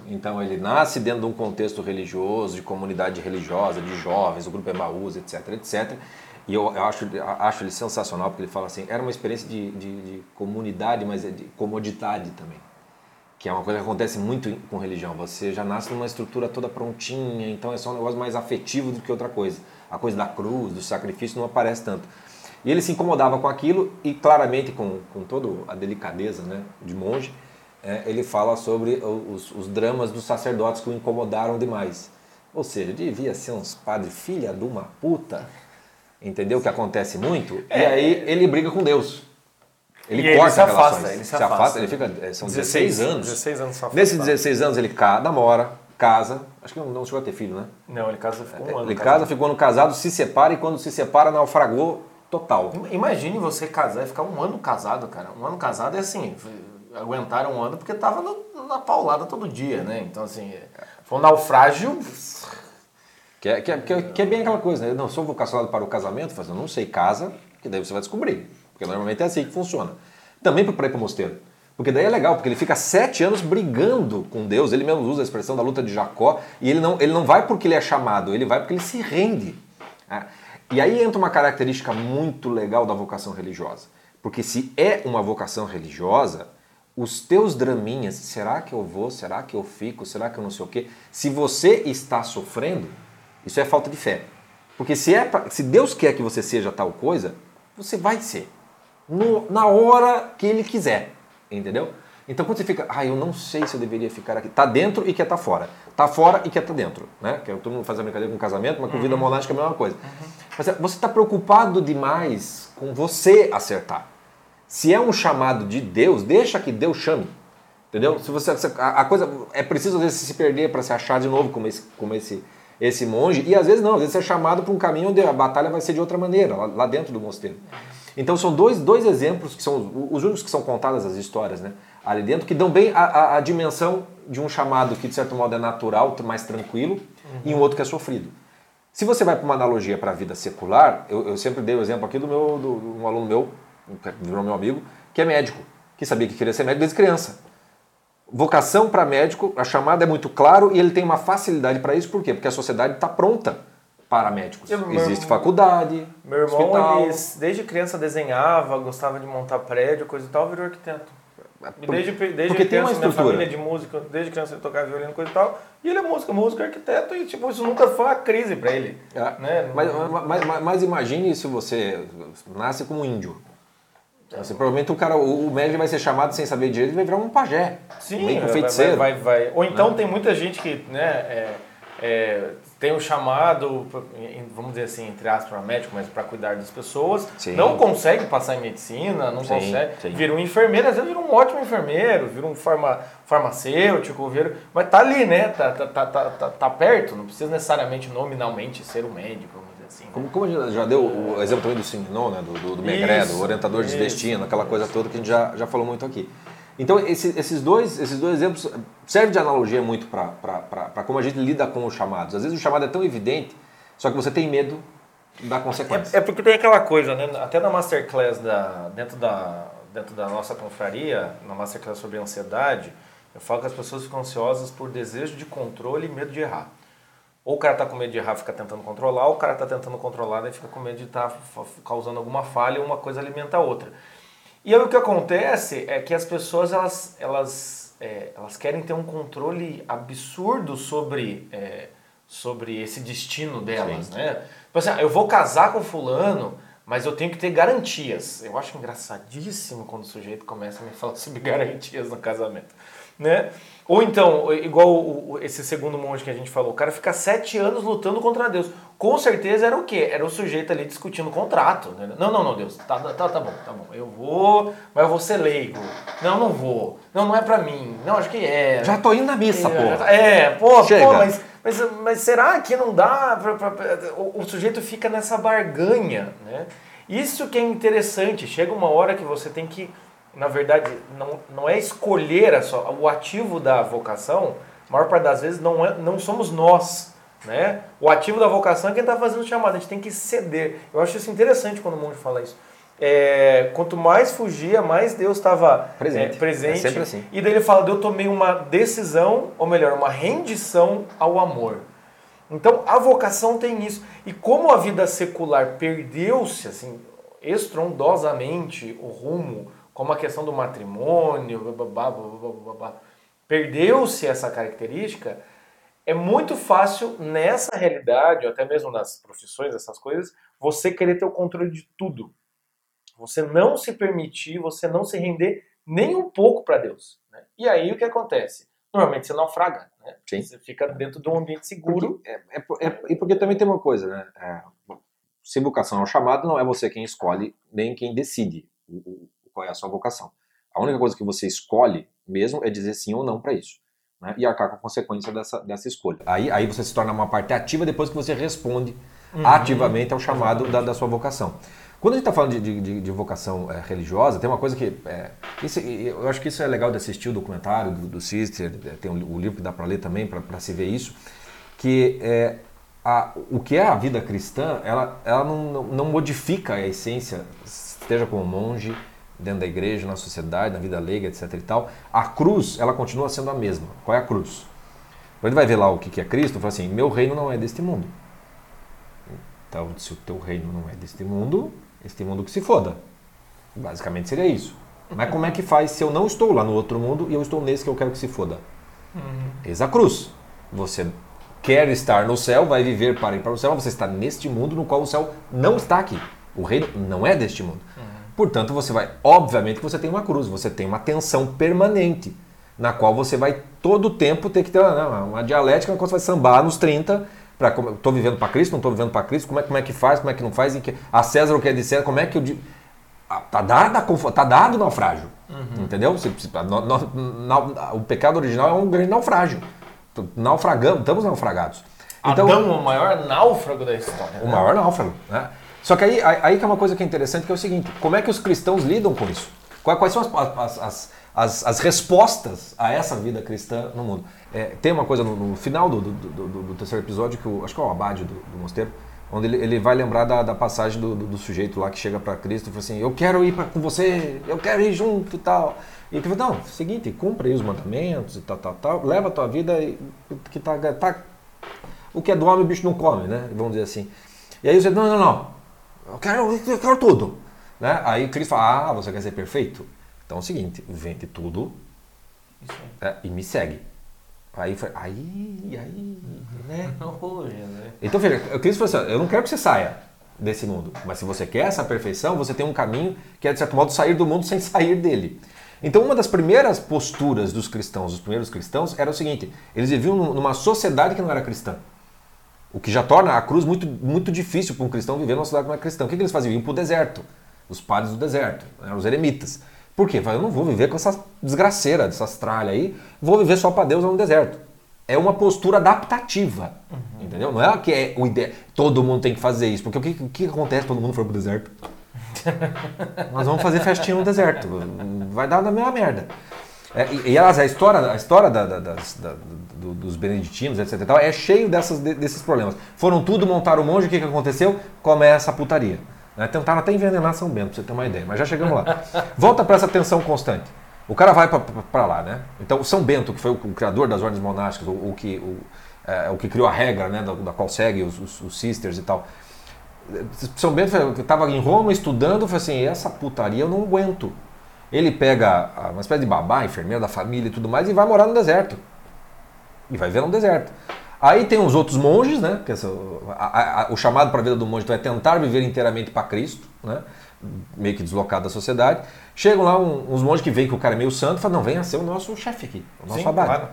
Então ele nasce dentro de um contexto religioso, de comunidade religiosa, de jovens, o grupo Emaús, etc, etc. E eu, acho, acho ele sensacional, porque ele fala assim, era uma experiência de, de, de comunidade, mas é de comodidade também. Que é uma coisa que acontece muito com religião. Você já nasce numa estrutura toda prontinha, então é só um negócio mais afetivo do que outra coisa. A coisa da cruz, do sacrifício, não aparece tanto. E ele se incomodava com aquilo e claramente com, com toda a delicadeza né, de monge, é, ele fala sobre os, os dramas dos sacerdotes que o incomodaram demais. Ou seja, devia ser uns padres filha de uma puta, entendeu? Que acontece muito. E aí ele briga com Deus. Ele E ele corta se afasta, relações. ele se afasta. ele fica, é, são 16, anos. 16 anos só Nesses 16 anos ele ca- namora, casa, acho que não, não chegou a ter filho, né? Não, ele casa ficou um ano. ele casado. casa, ficou ano casado, se separa e quando se separa naufragou total. Imagine você casar e ficar um ano casado, cara. Um ano casado é assim, aguentaram um ano porque tava no- na paulada todo dia, né? Então, assim, foi um naufrágio. Que é, que, é, que, é, que é bem aquela coisa, né? Não sou vocacionado para o casamento, eu não sei casa, que daí você vai descobrir. Porque normalmente é assim que funciona. Também para ir para o mosteiro. Porque daí é legal, porque ele fica sete anos brigando com Deus, ele mesmo usa a expressão da luta de Jacó, e ele não, ele não vai porque ele é chamado, ele vai porque ele se rende. né? E aí entra uma característica muito legal da vocação religiosa. Porque se é uma vocação religiosa, os teus draminhas, será que eu vou, será que eu fico, será que eu não sei o quê? Se você está sofrendo, isso é falta de fé. Porque se, é pra- se Deus quer que você seja tal coisa, você vai ser. No- na hora que Ele quiser. Entendeu? Então quando você fica, ah, eu não sei se eu deveria ficar aqui. Tá dentro e quer estar fora. Tá fora e quer estar dentro. Né? Que é- todo mundo faz a brincadeira com casamento, mas com vida monástica é a mesma coisa. Mas é, você está preocupado demais com você acertar. Se é um chamado de Deus, deixa que Deus chame. Entendeu? Se você a, a coisa é preciso às vezes se perder para se achar de novo como esse como esse esse monge e às vezes não, às vezes você é chamado para um caminho onde a batalha vai ser de outra maneira, lá, lá dentro do mosteiro. Então são dois, dois exemplos que são os únicos que são contadas as histórias, né? Ali dentro que dão bem a, a, a dimensão de um chamado que de certo modo é natural, mais tranquilo, e um outro que é sofrido. Se você vai para uma analogia para a vida secular, eu, eu sempre dei o exemplo aqui do meu do, um aluno meu, que virou meu amigo, que é médico, que sabia que queria ser médico desde criança. Vocação para médico, a chamada é muito claro e ele tem uma facilidade para isso, por quê? Porque a sociedade está pronta para médicos. Eu- meu Existe irmão- faculdade, Meu irmão, hospital. ele, desde criança desenhava, gostava de montar prédio, coisa e tal, virou arquiteto. E desde, desde porque tem uma criança, minha estrutura. família de música, desde criança ele tocava violino e coisa e tal. E ele é músico, músico, arquiteto, e tipo, isso nunca foi uma crise pra ele. É. Né? Mas, mas, mas- mas imagine se você nasce como índio. Você, provavelmente o cara, o, o médico vai ser chamado sem saber direito e vai virar um pajé. Sim, meio um feiticeiro. Vai, vai, vai. Ou então tem muita gente que né, é, é, tem o chamado, vamos dizer assim, entre aspas, para médico, mas para cuidar das pessoas, Sim. não consegue passar em medicina, não Sim, consegue. sim. Vira um enfermeiro, às vezes vira um ótimo enfermeiro, vira um farma, farmacêutico, vira, mas tá ali, né? Tá, tá, tá, tá, tá, tá perto, não precisa necessariamente nominalmente ser um médico, Como, como a gente já deu o exemplo também do Siminon, né, do, do, do Megré, Isso, do orientador de destino, aquela coisa toda que a gente já, já falou muito aqui. Então, esse- esses, dois, esses dois exemplos servem de analogia muito para como a gente lida com os chamados. Às vezes o chamado é tão evidente, só que você tem medo da consequência. É, é porque tem aquela coisa, né? Até na Masterclass da, dentro, da, dentro da nossa confraria, na Masterclass sobre ansiedade, eu falo que as pessoas ficam ansiosas por desejo de controle e medo de errar. Ou o cara tá com medo de errar, fica tentando controlar, ou o cara tá tentando controlar e fica com medo de estar causando alguma falha, uma coisa alimenta a outra. E aí o que acontece é que as pessoas elas, elas, é, elas querem ter um controle absurdo sobre, é, sobre esse destino delas, né? Tipo assim, ah, eu vou casar com fulano, mas eu tenho que ter garantias. Eu acho engraçadíssimo quando o sujeito começa a me falar sobre garantias no casamento, né? Ou então, igual esse segundo monge que a gente falou, o cara fica sete anos lutando contra Deus. Com certeza era o quê? Era o sujeito ali discutindo o contrato. Né? Não, não, não, Deus, tá, tá, tá bom, tá bom. Eu vou, mas eu vou ser leigo. Não, não vou. Não, não é pra mim. Não, acho que é. Já tô indo na missa, é, já- É, pô, Chega. pô mas, mas, mas será que não dá? pra- pra- pra- o, o sujeito fica nessa barganha, né? Isso que é interessante. Chega uma hora que você tem que, na verdade, não, não é escolher a sua, o ativo da vocação. A maior parte das vezes não, é, não somos nós, né? O ativo da vocação é quem está fazendo o chamado. A gente tem que ceder. Eu acho isso interessante quando o monge fala isso. É, quanto mais fugia, mais Deus estava Presente. é, presente. É assim. E daí ele fala: eu tomei uma decisão, ou melhor, uma rendição ao amor. Então a vocação tem isso. E como a vida secular perdeu-se assim estrondosamente o rumo, como a questão do matrimônio, perdeu-se essa característica, é muito fácil nessa realidade, ou até mesmo nas profissões, essas coisas, você querer ter o controle de tudo. Você não se permitir, você não se render nem um pouco para Deus. né? E aí o que acontece? Normalmente você naufraga, né? Sim. Você fica dentro de um ambiente seguro. É, é por- é- e porque também tem uma coisa, né? É, se vocação é um chamado, não é você quem escolhe, nem quem decide o- o- qual é a sua vocação. A única coisa que você escolhe mesmo é dizer sim ou não para isso. Né? E arcar com a consequência dessa, dessa escolha. Aí, aí você se torna uma parte ativa depois que você responde Uhum. ativamente ao chamado da, da sua vocação. Quando a gente está falando de, de- de- vocação é, religiosa, tem uma coisa que. é, isso- eu acho que isso é legal de assistir o documentário do, do Sister, tem o, o livro que dá para ler também, para se ver isso, que é, a- o que é a vida cristã, ela, ela não, não- não modifica a essência, esteja como monge, dentro da igreja, na sociedade, na vida leiga, etc e tal. A cruz, ela continua sendo a mesma. Qual é a cruz? Quando ele vai ver lá o que é Cristo, fala assim: meu reino não é deste mundo. Então, se o teu reino não é deste mundo, este mundo que se foda. Basicamente seria isso. Mas como é que faz se eu não estou lá no outro mundo e eu estou nesse que eu quero que se foda? Eis a cruz. Você quer estar no céu, vai viver para ir para o céu, mas você está neste mundo no qual o céu não está aqui. O reino não é deste mundo. Portanto, você vai, obviamente, que você tem uma cruz, você tem uma tensão permanente, na qual você vai todo o tempo ter que ter uma, uma dialética, na qual você vai sambar nos 30, para estou vivendo para Cristo, não estou vivendo para Cristo, como é, como é que faz, como é que não faz, que, a César o que é de César, como é que eu. Ah, Tá dado, tá dado o naufrágio. Entendeu? Você- você- no- no- na- o pecado original é um grande naufrágio. Naufragamos, estamos naufragados. Então, Adão, o maior náufrago da história. o né? maior náufrago. Né? Só que aí, aí que é uma coisa que é interessante, que é o seguinte, como é que os cristãos lidam com isso? Quais, são as, as, as, as respostas a essa vida cristã no mundo? É, tem uma coisa no, no final do, do, do- do- terceiro episódio, que o, acho que é o Abade do, Mosteiro, onde ele, ele vai lembrar da, da passagem do, sujeito lá que chega para Cristo e fala assim, eu quero ir pra, com você, eu quero ir junto e tal. E ele fala, não, seguinte, cumpre aí os mandamentos e tal, tal, tal, leva a tua vida e- que tá, tá o que é do homem o bicho não come, né? Vamos dizer assim. E aí você, não, não, não, eu quero, eu quero tudo. Né? Aí Cristo fala, ah, você quer ser perfeito? Então é o seguinte, vende tudo é, e me segue. Aí foi, aí, aí, né? Hoje, né? Então veja, eu queria falar assim, eu não quero que você saia desse mundo, mas se você quer essa perfeição, você tem um caminho que é de certo modo sair do mundo sem sair dele. Então uma das primeiras posturas dos cristãos, dos primeiros cristãos, era o seguinte: eles viviam num- numa sociedade que não era cristã. O que já torna a cruz muito, muito difícil para um cristão viver numa sociedade que não é cristã. O que, que eles faziam? Iam para o deserto. Os padres do deserto, né, os eremitas. Por quê? Eu não vou viver com essa desgraceira, dessas tralhas aí, vou viver só para Deus no deserto. É uma postura adaptativa, entendeu? Não é que é o ide... todo mundo tem que fazer isso, porque o que, o que acontece se todo mundo for pro deserto? Nós vamos fazer festinha no deserto, vai dar na mesma merda. É, e, e, a história, a história da- da- das- da- do- dos beneditinos, etc. tal, é cheio dessas, de- desses problemas. Foram tudo, montaram um monge, o que, que aconteceu? Começa a putaria. Né? Tentaram até envenenar São Bento, pra você ter uma ideia, mas já chegamos lá. Volta para essa tensão constante. O cara vai para lá, né? Então, São Bento, que foi o, o criador das ordens monásticas, o, o que, o, é, o que criou a regra, né, da, da qual segue os, os, os sisters e tal. São Bento estava em Roma estudando, falou assim, essa putaria eu não aguento. Ele pega uma espécie de babá, enfermeira da família e tudo mais, e vai morar no deserto. E vai ver no deserto. Aí tem os outros monges, né? Que essa- a- a- o chamado para a vida do monge então, é tentar viver inteiramente para Cristo, né? Meio que deslocado da sociedade. Chegam lá um- uns monges que veem que o cara é meio santo e falam, não, venha ser o nosso chefe aqui, o nosso Sim, abade. claro.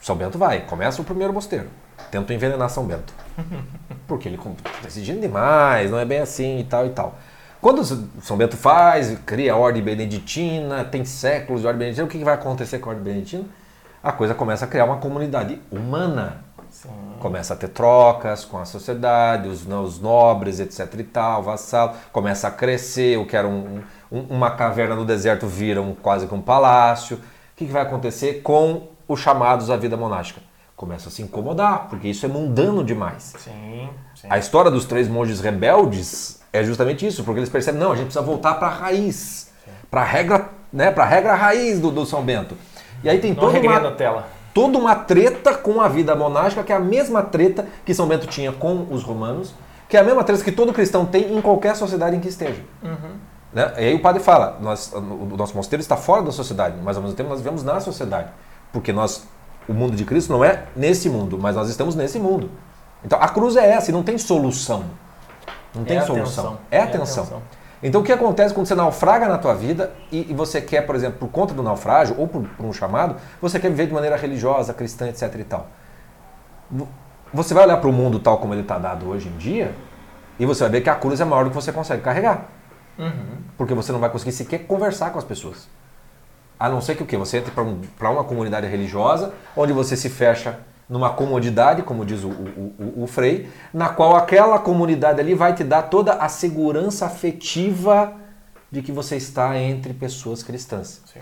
São Bento vai, começa o primeiro mosteiro. Tenta envenenar São Bento. Porque ele está exigindo demais, não é bem assim e tal e tal. Quando São Bento faz, cria a ordem beneditina, tem séculos de ordem beneditina, o que que vai acontecer com a ordem beneditina? A coisa começa a criar uma comunidade humana. Começa a ter trocas com a sociedade, os, os nobres, etc e tal, vassalo. Começa a crescer, o que era um- um- uma caverna no deserto vira um, quase que um palácio. O que, que vai acontecer com os chamados à vida monástica? Começa a se incomodar, porque isso é mundano demais. Sim, sim. A história dos três monges rebeldes é justamente isso, porque eles percebem, não, a gente precisa voltar para a raiz, para a regra, né, para a regra raiz do, do São Bento. E aí tem regrinha uma, Nutella. Toda uma treta com a vida monástica, que é a mesma treta que São Bento tinha com os romanos, que é a mesma treta que todo cristão tem em qualquer sociedade em que esteja. Né? E aí o padre fala, nós, o nosso mosteiro está fora da sociedade, mas ao mesmo tempo nós vivemos na sociedade, porque nós, o mundo de Cristo não é nesse mundo, mas nós estamos nesse mundo. Então a cruz é essa e não tem solução. Não tem É solução. tensão. É É a tensão. tensão. Então o que acontece quando você naufraga na tua vida e, e você quer, por exemplo, por conta do naufrágio ou por, por um chamado, você quer viver de maneira religiosa, cristã, etc e tal. Vo- Você vai olhar para o mundo tal como ele está dado hoje em dia e você vai ver que a cruz é maior do que você consegue carregar. Uhum. Porque você não vai conseguir sequer conversar com as pessoas. A não ser que o quê? Você entre para um, uma comunidade religiosa, onde você se fecha numa comodidade, como diz o, o, o, o Frei, na qual aquela comunidade ali vai te dar toda a segurança afetiva de que você está entre pessoas cristãs. Sim.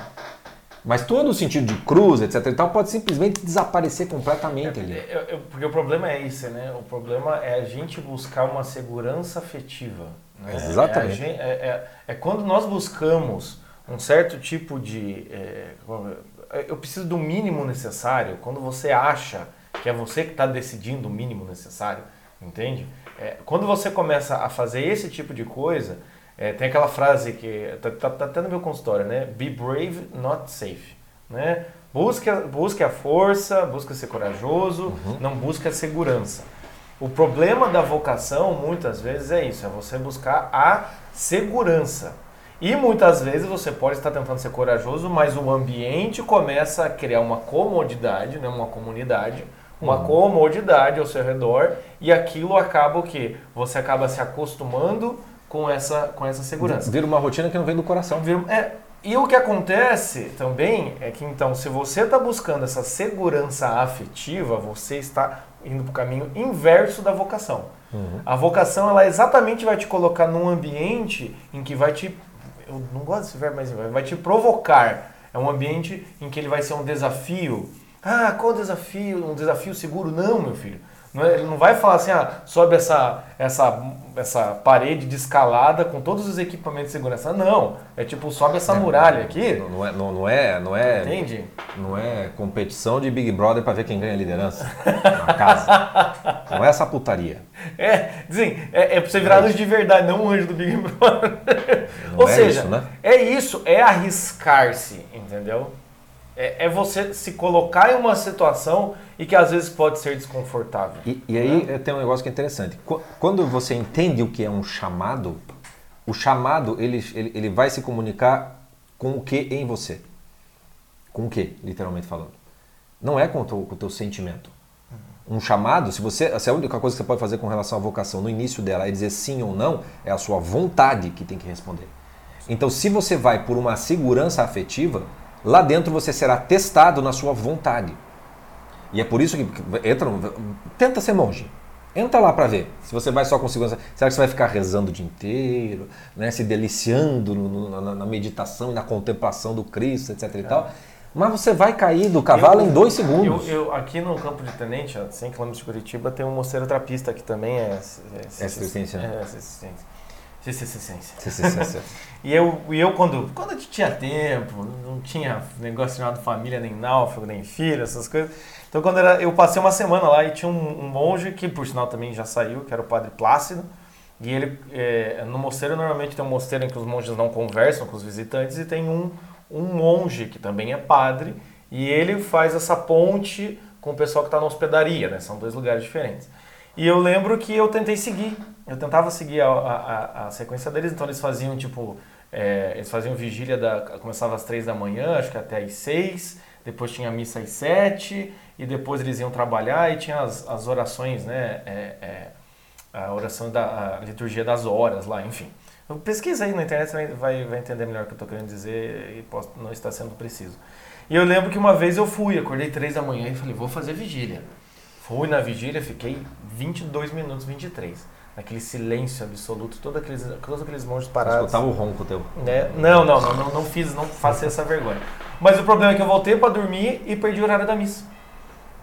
Mas todo o sentido de cruz, etc. e tal, pode simplesmente desaparecer completamente ali. Eu- eu- porque o problema é esse, né? O problema é a gente buscar uma segurança afetiva. né? Exatamente. É, gen- é- é- é quando nós buscamos um certo tipo de. É, eu preciso do mínimo necessário. Quando você acha que é você que está decidindo o mínimo necessário, entende? É, quando você começa a fazer esse tipo de coisa, é, tem aquela frase que tá, tá- tá até no meu consultório, né? Be brave, not safe, né? Busque a, busque a força, busque ser corajoso, não busque a segurança. O problema da vocação, muitas vezes, é isso, é você buscar a segurança. E muitas vezes você pode estar tentando ser corajoso, mas o ambiente começa a criar uma comodidade, né? uma comunidade, uma comodidade ao seu redor, e aquilo acaba o quê? Você acaba se acostumando com essa, com essa segurança. Vira uma rotina que não vem do coração. Vira- é, e o que acontece também é que, então, se você está buscando essa segurança afetiva, você está indo para o caminho inverso da vocação. A vocação, ela exatamente vai te colocar num ambiente em que vai te. Eu não gosto desse verbo, mas vai te provocar. É um ambiente em que ele vai ser um desafio. Ah, qual desafio? Um desafio seguro? Não, meu filho. Não é- Ele não vai falar assim, ah, sobe essa, essa, essa parede de escalada com todos os equipamentos de segurança. Não. É tipo, sobe essa muralha aqui. Não, não é, não, não é, não é, Entende? não é competição de Big Brother pra ver quem ganha a liderança na casa. Não é essa putaria. É, dizem, é, é pra você virar anjo de verdade, não um anjo do Big Brother. Ou é seja, isso, né? é isso, é arriscar-se, entendeu? É, é você se colocar em uma situação e que às vezes pode ser desconfortável. E, e aí eh, tem um negócio que é interessante. Qu- Quando você entende o que é um chamado, o chamado ele, ele, ele vai se comunicar com o que em você. Com o que, literalmente falando. Não é com o teu, com o teu sentimento. Um chamado, se você, se a única coisa que você pode fazer com relação à vocação no início dela é dizer sim ou não, é a sua vontade que tem que responder. Então, se você vai por uma segurança afetiva, lá dentro você será testado na sua vontade. E é por isso que entra, tenta ser monge. Entra lá para ver. Se você vai só com segurança, será que você vai ficar rezando o dia inteiro, né, se deliciando no- na, na meditação e na contemplação do Cristo, etc e tal? Mas você vai cair do cavalo Eu- em dois segundos. Eu, eu- aqui no Campo de Tenente, a 100 km de Curitiba, tem um mosteiro trapista que também é... É, É assistência, né? É assistência. Assistência. Sim, sim, sim, sim. E eu, e eu quando, quando eu tinha tempo, não tinha negócio chamado família, nem náufrago, nem filho, essas coisas. Então quando era, eu passei uma semana lá e tinha um, um monge, que por sinal também já saiu, que era o Padre Plácido. E ele, é, no mosteiro, normalmente tem um mosteiro em que os monges não conversam com os visitantes e tem um, um monge, que também é padre, e ele faz essa ponte com o pessoal que está na hospedaria, né? São dois lugares diferentes. E eu lembro que eu tentei seguir, eu tentava seguir a, a, a- sequência deles, então eles faziam tipo, é, eles faziam vigília, da, começava às três da manhã, acho que até às seis, depois tinha missa às sete, e depois eles iam trabalhar e tinha as, as orações, né, é, é, a oração da a liturgia das horas lá, enfim. Pesquisa aí na internet, você vai, vai, entender melhor o que eu estou querendo dizer e posso não estar sendo preciso. E eu lembro que uma vez eu fui, acordei três da manhã e falei, vou fazer vigília. Fui na vigília, fiquei 22 minutos, 23. Naquele silêncio absoluto, todos aqueles, todos aqueles monges parados. Escutava o ronco teu. né? Não, não, não, não, não fiz, não faço essa vergonha. Mas o problema é que eu voltei para dormir e perdi o horário da missa.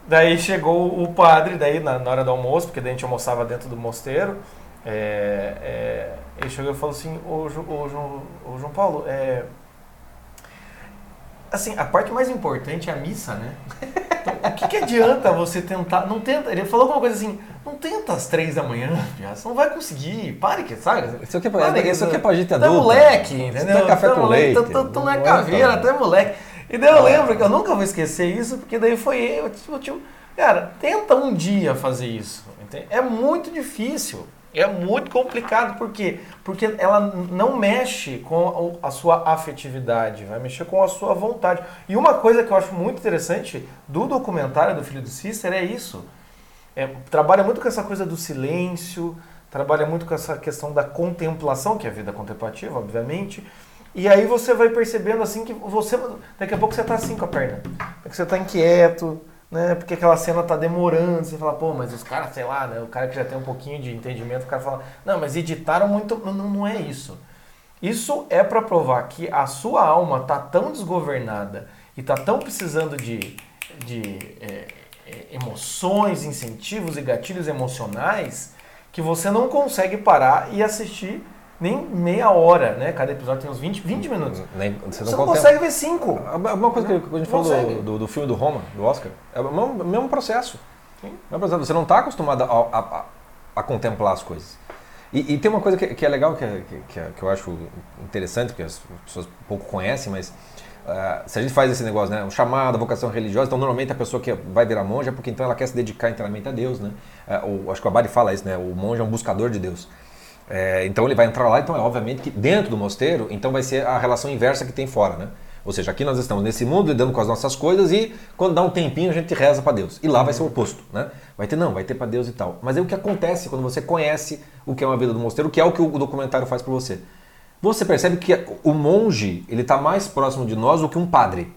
Daí chegou o padre, daí na, na hora do almoço, porque daí a gente almoçava dentro do mosteiro. é, é, ele chegou e falou assim: Ô, ô, João, ô, João Paulo, é, assim, a parte mais importante é a missa, né? Então, o que, que adianta você tentar. Não tenta. Ele falou alguma coisa assim: não tenta às três da manhã, você não vai conseguir. Pare que, sabe? Isso aqui é que- isso aqui é pra gente Tá adulta. moleque, Isso entendeu? não é café Tá com moleque, leite. Tô, tô Não é caveira, até moleque. E daí eu lembro que eu nunca vou esquecer isso, porque daí foi eu, tipo, tipo, cara, tenta um dia fazer isso. entende? É muito difícil. É muito complicado, por quê? Porque ela não mexe com a sua afetividade, vai mexer com a sua vontade. E uma coisa que eu acho muito interessante do documentário do Filho do Cícero é isso. É, trabalha muito com essa coisa do silêncio, trabalha muito com essa questão da contemplação, que é a vida contemplativa, obviamente. E aí você vai percebendo assim que você. Daqui a pouco você tá assim com a perna. Daqui você tá inquieto, né? Porque aquela cena tá demorando. Você fala, pô, mas os caras, sei lá, né? O cara que já tem um pouquinho de entendimento, o cara fala, não, mas editaram muito. Não, não é isso. Isso é para provar que a sua alma tá tão desgovernada e tá tão precisando de, de é, é, emoções, incentivos e gatilhos emocionais que você não consegue parar e assistir nem meia hora, né? Cada episódio tem uns 20, 20 minutos. Nem- você Você não, não contempla. consegue ver cinco. A a mesma coisa que a gente Não falou do, do, do filme do Roma, do Oscar, é o mesmo, mesmo processo. Sim. Processo. Você não está acostumado a, a- a- a contemplar as coisas. E, e tem uma coisa que, que é legal, que, é- que, que é- que eu acho interessante, porque as pessoas pouco conhecem, mas ah, se a gente faz esse negócio, né, um chamado, a vocação religiosa, então normalmente a pessoa que vai virar monja é porque então ela quer se dedicar inteiramente a Deus, né? O- acho que o Abade fala isso, né? O monge é um buscador de Deus. É, então ele vai entrar lá, então é obviamente que dentro do mosteiro, então vai ser a relação inversa que tem fora, né? Ou seja, aqui nós estamos nesse mundo lidando com as nossas coisas e quando dá um tempinho a gente reza para Deus. E lá vai ser o oposto, né? Vai ter não, vai ter para Deus e tal. Mas é o que acontece quando você conhece o que é uma vida do mosteiro, que é o que o documentário faz para você. Você percebe que o monge, ele está mais próximo de nós do que um padre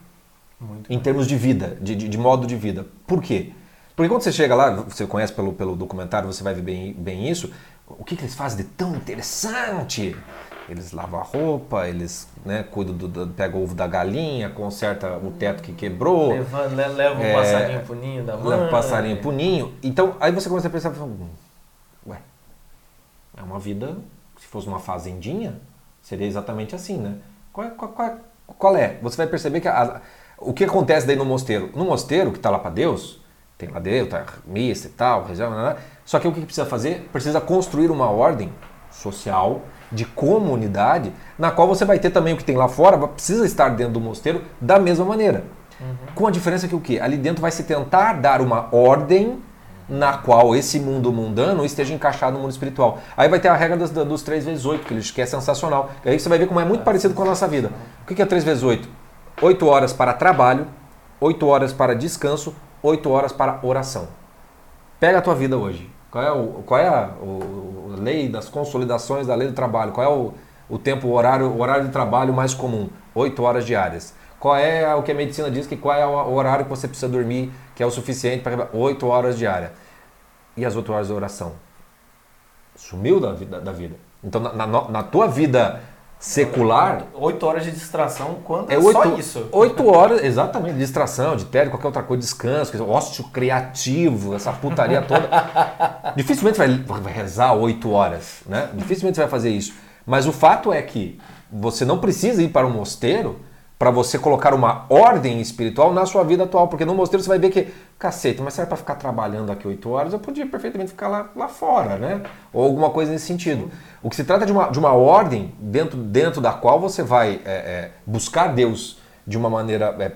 Muito. em termos de vida, de, de, de modo de vida. Por quê? Porque quando você chega lá, você conhece pelo, pelo documentário, você vai ver bem, bem isso, o que, que eles fazem de tão interessante? Eles lavam a roupa, eles né, cuidam do, do pega o ovo da galinha, conserta o teto que quebrou. Leva, le- leva o É, passarinho pro ninho da mãe. Leva o passarinho pro ninho. Então, aí você começa a pensar, hum, ué, é uma vida, se fosse uma fazendinha, seria exatamente assim, né? Qual é? Qual, qual- qual é? Você vai perceber que a- o que acontece daí no mosteiro? No mosteiro, que está lá para Deus, tem lá Deus, tá missa e tal, rezar, né, né, só que o que precisa fazer? Precisa construir uma ordem social, de comunidade, na qual você vai ter também o que tem lá fora, precisa estar dentro do mosteiro da mesma maneira. Com a diferença que o quê? Ali dentro vai se tentar dar uma ordem na qual esse mundo mundano esteja encaixado no mundo espiritual. Aí vai ter a regra dos, dos 3 vezes 8, que, eles- que é sensacional. E aí você vai ver como é muito parecido com a nossa vida. O que que é 3 vezes 8? 8 horas para trabalho, 8 horas para descanso, 8 horas para oração. Pega a tua vida hoje. Qual é, o, qual é a, o- lei das consolidações da lei do trabalho? Qual é o, o tempo, o horário, o horário de trabalho mais comum? 8 horas diárias. Qual é o que a medicina diz que qual é o horário que você precisa dormir, que é o suficiente para 8 horas diárias? E as 8 horas de oração? Sumiu da vida. Da vida. Então, na, na, na tua vida secular, Oito horas de distração, quando é, é só oito, isso. oito horas, exatamente, de distração, de tédio, qualquer outra coisa, descanso, ócio criativo, essa putaria toda. Dificilmente vai, vai rezar oito horas, né? Dificilmente vai fazer isso. Mas o fato é que você não precisa ir para um mosteiro para você colocar uma ordem espiritual na sua vida atual, porque no mosteiro você vai ver que, cacete, mas será para ficar trabalhando aqui oito horas? Eu podia perfeitamente ficar lá, lá fora, né? Ou alguma coisa nesse sentido. O que se trata de uma, de uma ordem dentro, dentro da qual você vai é, é, buscar Deus de uma maneira, é,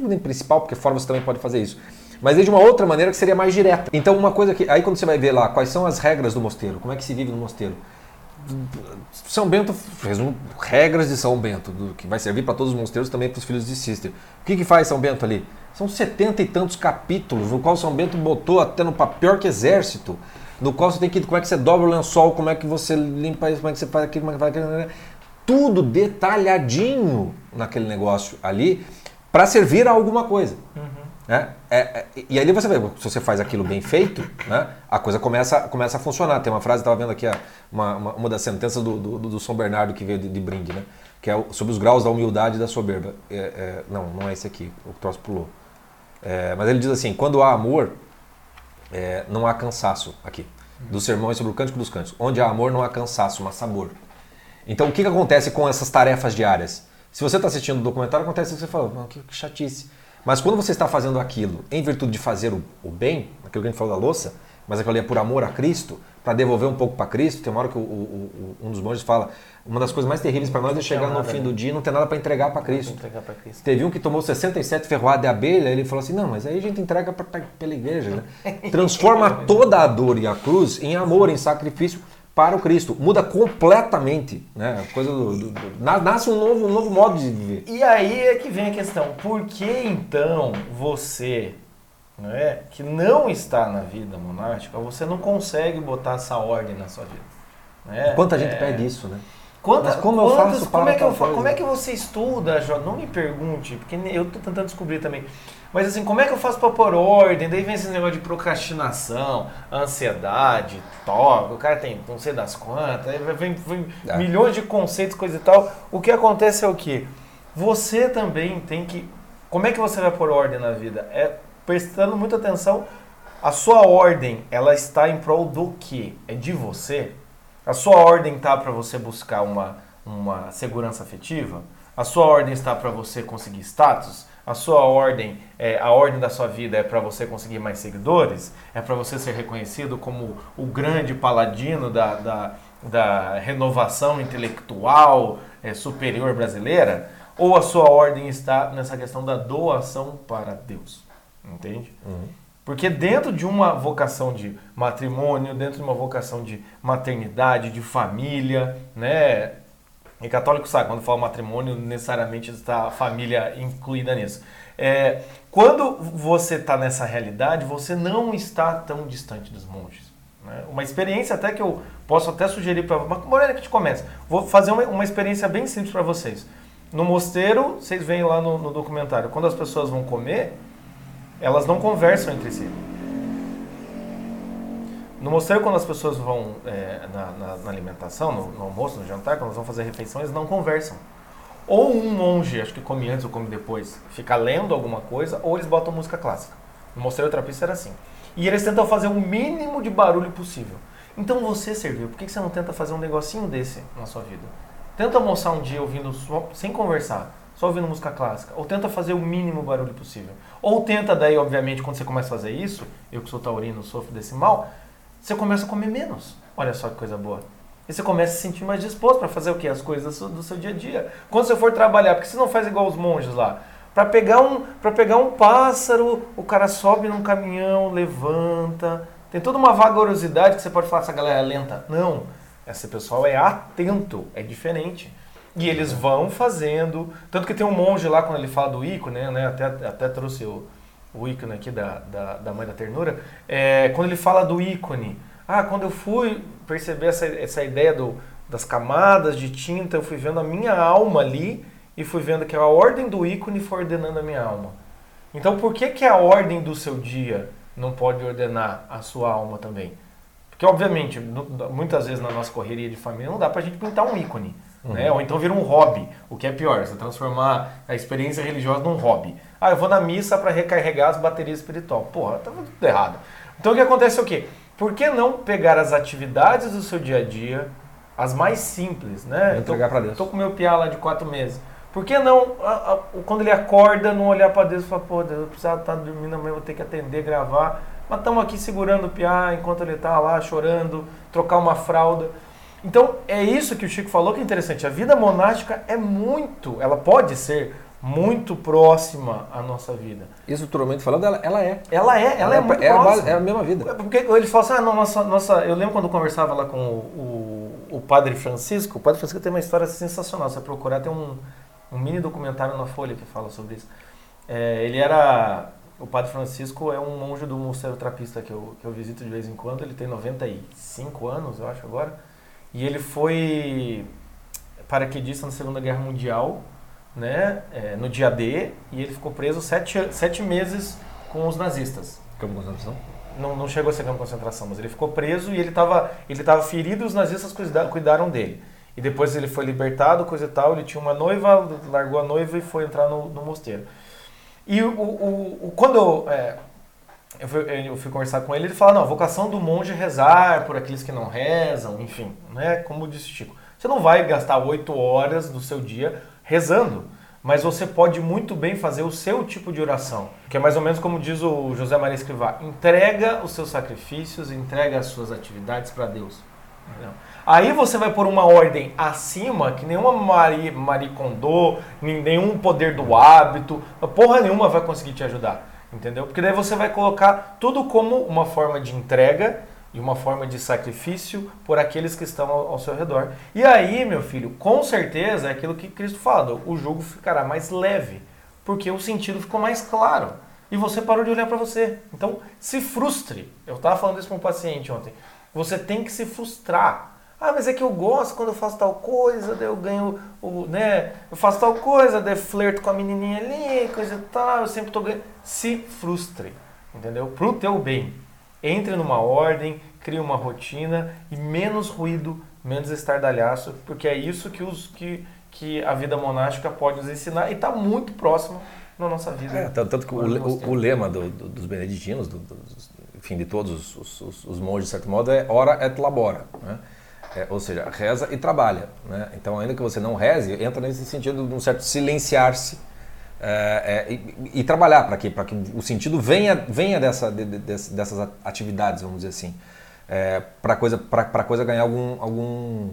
nem principal, porque fora você também pode fazer isso, mas de uma outra maneira que seria mais direta. Então, uma coisa que. Aí quando você vai ver lá quais são as regras do mosteiro, como é que se vive no mosteiro. São Bento fez um, regras de São Bento, do, que vai servir para todos os mosteiros também para os filhos de Cister. O que, que faz São Bento ali? São setenta e tantos capítulos, no qual São Bento botou até no papel que exército, no qual você tem que como é que você dobra o lençol, como é que você limpa isso, como é que você faz aquilo, como é que faz aquilo. Tudo detalhadinho naquele negócio ali para servir a alguma coisa. Né? É, é, e aí você vê, se você faz aquilo bem feito, né, a coisa começa, começa a funcionar. Tem uma frase, estava vendo aqui, uma, uma, uma das sentenças do, do, do, São Bernardo que veio de, de brinde, né, que é sobre os graus da humildade e da soberba. É, é, não, não é esse aqui, o troço pulou. É, mas ele diz assim, quando há amor, não há cansaço aqui. Dos sermões sobre o cântico dos cânticos. Onde há amor, não há cansaço, mas sabor. Então, o que, que acontece com essas tarefas diárias? Se você está assistindo o documentário, acontece que você fala, que chatice. Mas quando você está fazendo aquilo em virtude de fazer o, o bem, aquilo que a gente falou da louça, mas aquilo ali é por amor a Cristo, para devolver um pouco para Cristo, tem uma hora que o, o, um dos monges fala, uma das coisas mais terríveis para nós é chegar no fim do dia e não ter nada para entregar para Cristo. Cristo. Teve um que tomou 67 ferroadas de abelha, ele falou assim, não, mas aí a gente entrega pra, pela igreja. Né? Transforma toda a dor e a cruz em amor, em sacrifício para o Cristo. Muda completamente, né? Coisa do, do, do, nasce um novo, um novo modo de viver. E aí é que vem a questão, por que então você, não é, que não está na vida monástica, você não consegue botar essa ordem na sua vida? Né? Quanta gente é... pede isso, né? Quanta, Mas como eu faço como é que eu faço? Como é que você estuda, Jó? Não me pergunte, porque eu estou tentando descobrir também. Mas assim, como é que eu faço para pôr ordem? Daí vem esse negócio de procrastinação, ansiedade, toque, o cara tem não sei das quantas, aí vem, vem é. milhões de conceitos, coisa e tal. O que acontece é o que? Você também tem que. Como é que você vai pôr ordem na vida? É prestando muita atenção. A sua ordem, ela está em prol do quê? É de você? A sua ordem está para você buscar uma, uma segurança afetiva? A sua ordem está para você conseguir status? A sua ordem, é, a ordem da sua vida é para você conseguir mais seguidores? É para você ser reconhecido como o grande paladino da, da, da renovação intelectual é, superior brasileira? Ou a sua ordem está nessa questão da doação para Deus? Entende? Uhum. Porque dentro de uma vocação de matrimônio, dentro de uma vocação de maternidade, de família, né? E católico sabe, quando fala matrimônio, necessariamente está a família incluída nisso. É, quando você está nessa realidade, você não está tão distante dos monges. Né? Uma experiência até que eu posso até sugerir para uma Morena que te começa. Vou fazer uma, uma experiência bem simples para vocês. No mosteiro, vocês veem lá no, no documentário, quando as pessoas vão comer, elas não conversam entre si. No mosteiro, quando as pessoas vão é, na, na, na, alimentação, no, no, almoço, no jantar, quando elas vão fazer refeição, eles não conversam. Ou um monge, acho que come antes ou come depois, fica lendo alguma coisa, ou eles botam música clássica. No mosteiro trapista era assim. E eles tentam fazer o mínimo de barulho possível. Então você serviu, por que você não tenta fazer um negocinho desse na sua vida? Tenta almoçar um dia ouvindo, só, sem conversar, só ouvindo música clássica. Ou tenta fazer o mínimo barulho possível. Ou tenta daí, obviamente, quando você começa a fazer isso, eu que sou taurino, sofro desse mal, você começa a comer menos. Olha só que coisa boa. E você começa a se sentir mais disposto para fazer o quê? As coisas do seu dia a dia. Quando você for trabalhar, porque você não faz igual os monges lá. Para pegar, um, pegar um pássaro, o cara sobe num caminhão, levanta. Tem toda uma vagarosidade que você pode falar, essa galera é lenta. Não. Esse pessoal é atento, é diferente. E eles vão fazendo. Tanto que tem um monge lá, quando ele fala do ícone, né? Até, até trouxe o, o ícone aqui da, da, da Mãe da Ternura, é, quando ele fala do ícone, ah, quando eu fui perceber essa, essa ideia do, das camadas de tinta, eu fui vendo a minha alma ali e fui vendo que a ordem do ícone foi ordenando a minha alma. Então, por que, que a ordem do seu dia não pode ordenar a sua alma também? Porque, obviamente, muitas vezes na nossa correria de família não dá pra gente pintar um ícone. Uhum. Né? Ou então vira um hobby, o que é pior, você transformar a experiência religiosa num hobby. Ah, eu vou na missa para recarregar as baterias espiritual. Porra, tá tudo errado. Então o que acontece é o quê? Por que não pegar as atividades do seu dia a dia, as mais simples, né? Entregar para Deus. Tô com meu piá lá de quatro meses. Por que não, a, a, quando ele acorda, não olhar para Deus e falar, pô, Deus, eu precisava estar tá dormindo amanhã, vou ter que atender, gravar. Mas estamos aqui segurando o piá enquanto ele está lá chorando, trocar uma fralda. Então, é isso que o Chico falou que é interessante. A vida monástica é muito, ela pode ser muito próxima à nossa vida. Estruturalmente falando, ela, ela é. Ela é, ela, ela é, é, muito é próxima. A, é a mesma vida. Porque ele fala assim, ah, não, nossa, nossa, eu lembro quando eu conversava lá com o, o, o Padre Francisco, o Padre Francisco tem uma história sensacional, você procurar, tem um, um mini documentário na Folha que fala sobre isso. É, ele era, o Padre Francisco é um monge do Mosteiro Trapista que eu, que eu visito de vez em quando, ele tem 95 anos, eu acho, agora. E ele foi paraquedista na Segunda Guerra Mundial, né, é, no dia D, e ele ficou preso sete, sete meses com os nazistas. Campo de concentração? Não, não chegou a ser campo de concentração, mas ele ficou preso e ele estava ele tava ferido e os nazistas cuidaram dele. E depois ele foi libertado, coisa e tal, ele tinha uma noiva, largou a noiva e foi entrar no, no mosteiro. E o, o, o quando eu, é, eu fui, eu fui conversar com ele, ele fala, não, a vocação do monge é rezar por aqueles que não rezam, enfim, né? Como disse Chico. Você não vai gastar oito horas do seu dia rezando, mas você pode muito bem fazer o seu tipo de oração, que é mais ou menos como diz o José Maria Escrivá, entrega os seus sacrifícios, entrega as suas atividades para Deus. Entendeu? Aí você vai por uma ordem acima, que nenhuma Marie, Marie Kondo, nenhum poder do hábito, porra nenhuma vai conseguir te ajudar. Entendeu? Porque daí você vai colocar tudo como uma forma de entrega e uma forma de sacrifício por aqueles que estão ao, ao, seu redor. E aí, meu filho, com certeza é aquilo que Cristo fala: o jugo ficará mais leve, porque o sentido ficou mais claro. E você parou de olhar para você. Então, se frustre. Eu estava falando isso para um paciente ontem. Você tem que se frustrar. Ah, mas é que eu gosto quando eu faço tal coisa, daí eu ganho, o, né? Eu faço tal coisa, daí flerto com a menininha ali, coisa e tal, eu sempre tô ganhando. Se frustre, entendeu? Pro teu bem. Entre numa ordem, crie uma rotina e menos ruído, menos estardalhaço, porque é isso que, os, que, que a vida monástica pode nos ensinar e está muito próximo na nossa vida. É, tanto que o, o, o, lema do, do, dos beneditinos, do, enfim, de todos os, os, os, monges, de certo modo, é ora et labora. Né? É, ou seja, reza e trabalha. Né? Então, ainda que você não reze, entra nesse sentido de um certo silenciar-se é, é, e, e, trabalhar para que, que o sentido venha, venha dessa, de, de, dessas atividades, vamos dizer assim, é, para a coisa, coisa ganhar algum, algum,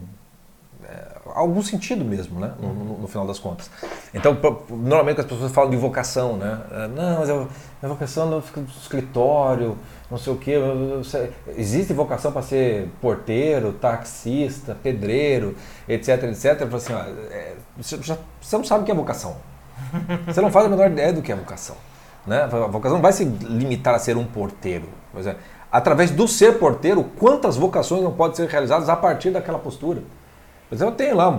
algum sentido mesmo, né? No, no, no, final das contas. Então, normalmente as pessoas falam de vocação, né? É, não, mas eu, minha vocação não fica no escritório, não sei o quê. Existe vocação para ser porteiro, taxista, pedreiro, etc, etc. Assim, ó, é, você, já, você não sabe o que é vocação. Você não faz a menor ideia do que é vocação. Né? A vocação não vai se limitar a ser um porteiro. Por exemplo, através do ser porteiro, quantas vocações não podem ser realizadas a partir daquela postura? Por exemplo, tem lá,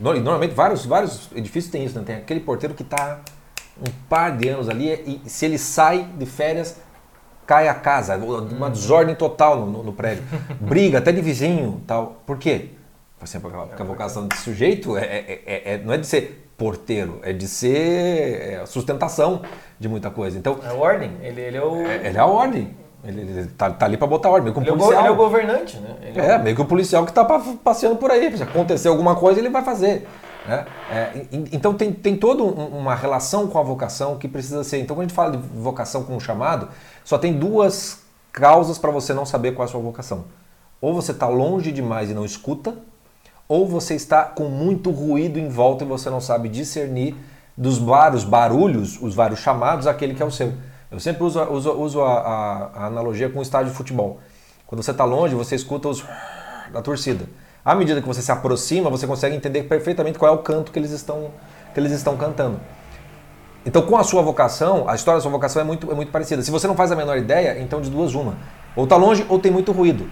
normalmente vários, vários edifícios têm isso, né? tem aquele porteiro que está um par de anos ali e se ele sai de férias, cai a casa, uma desordem total no, no, prédio, briga até de vizinho, tal. Por quê? Assim, porque a vocação desse sujeito é, é, é, é, não é de ser porteiro, é de ser é, sustentação de muita coisa. Então, é a ordem, ele, ele é o... É, ele é a ordem. Ele, ele tá, tá, ali para botar ordem, meio que um ele policial. É o, ele é o governante, né? Ele é, meio que um policial que está passeando por aí. Se acontecer alguma coisa, ele vai fazer. Né? É, então tem, tem toda uma relação com a vocação que precisa ser. Então quando a gente fala de vocação com um chamado, só tem duas causas para você não saber qual é a sua vocação. Ou você está longe demais e não escuta, ou você está com muito ruído em volta e você não sabe discernir dos vários barulhos, os vários chamados, aquele que é o seu. Eu sempre uso, uso, uso a, a, a analogia com o estádio de futebol. Quando você está longe, você escuta os da torcida. À medida que você se aproxima, você consegue entender perfeitamente qual é o canto que eles estão, que eles estão cantando. Então, com a sua vocação, a história da sua vocação é muito, é muito parecida. Se você não faz a menor ideia, então de duas uma. Ou está longe ou tem muito ruído.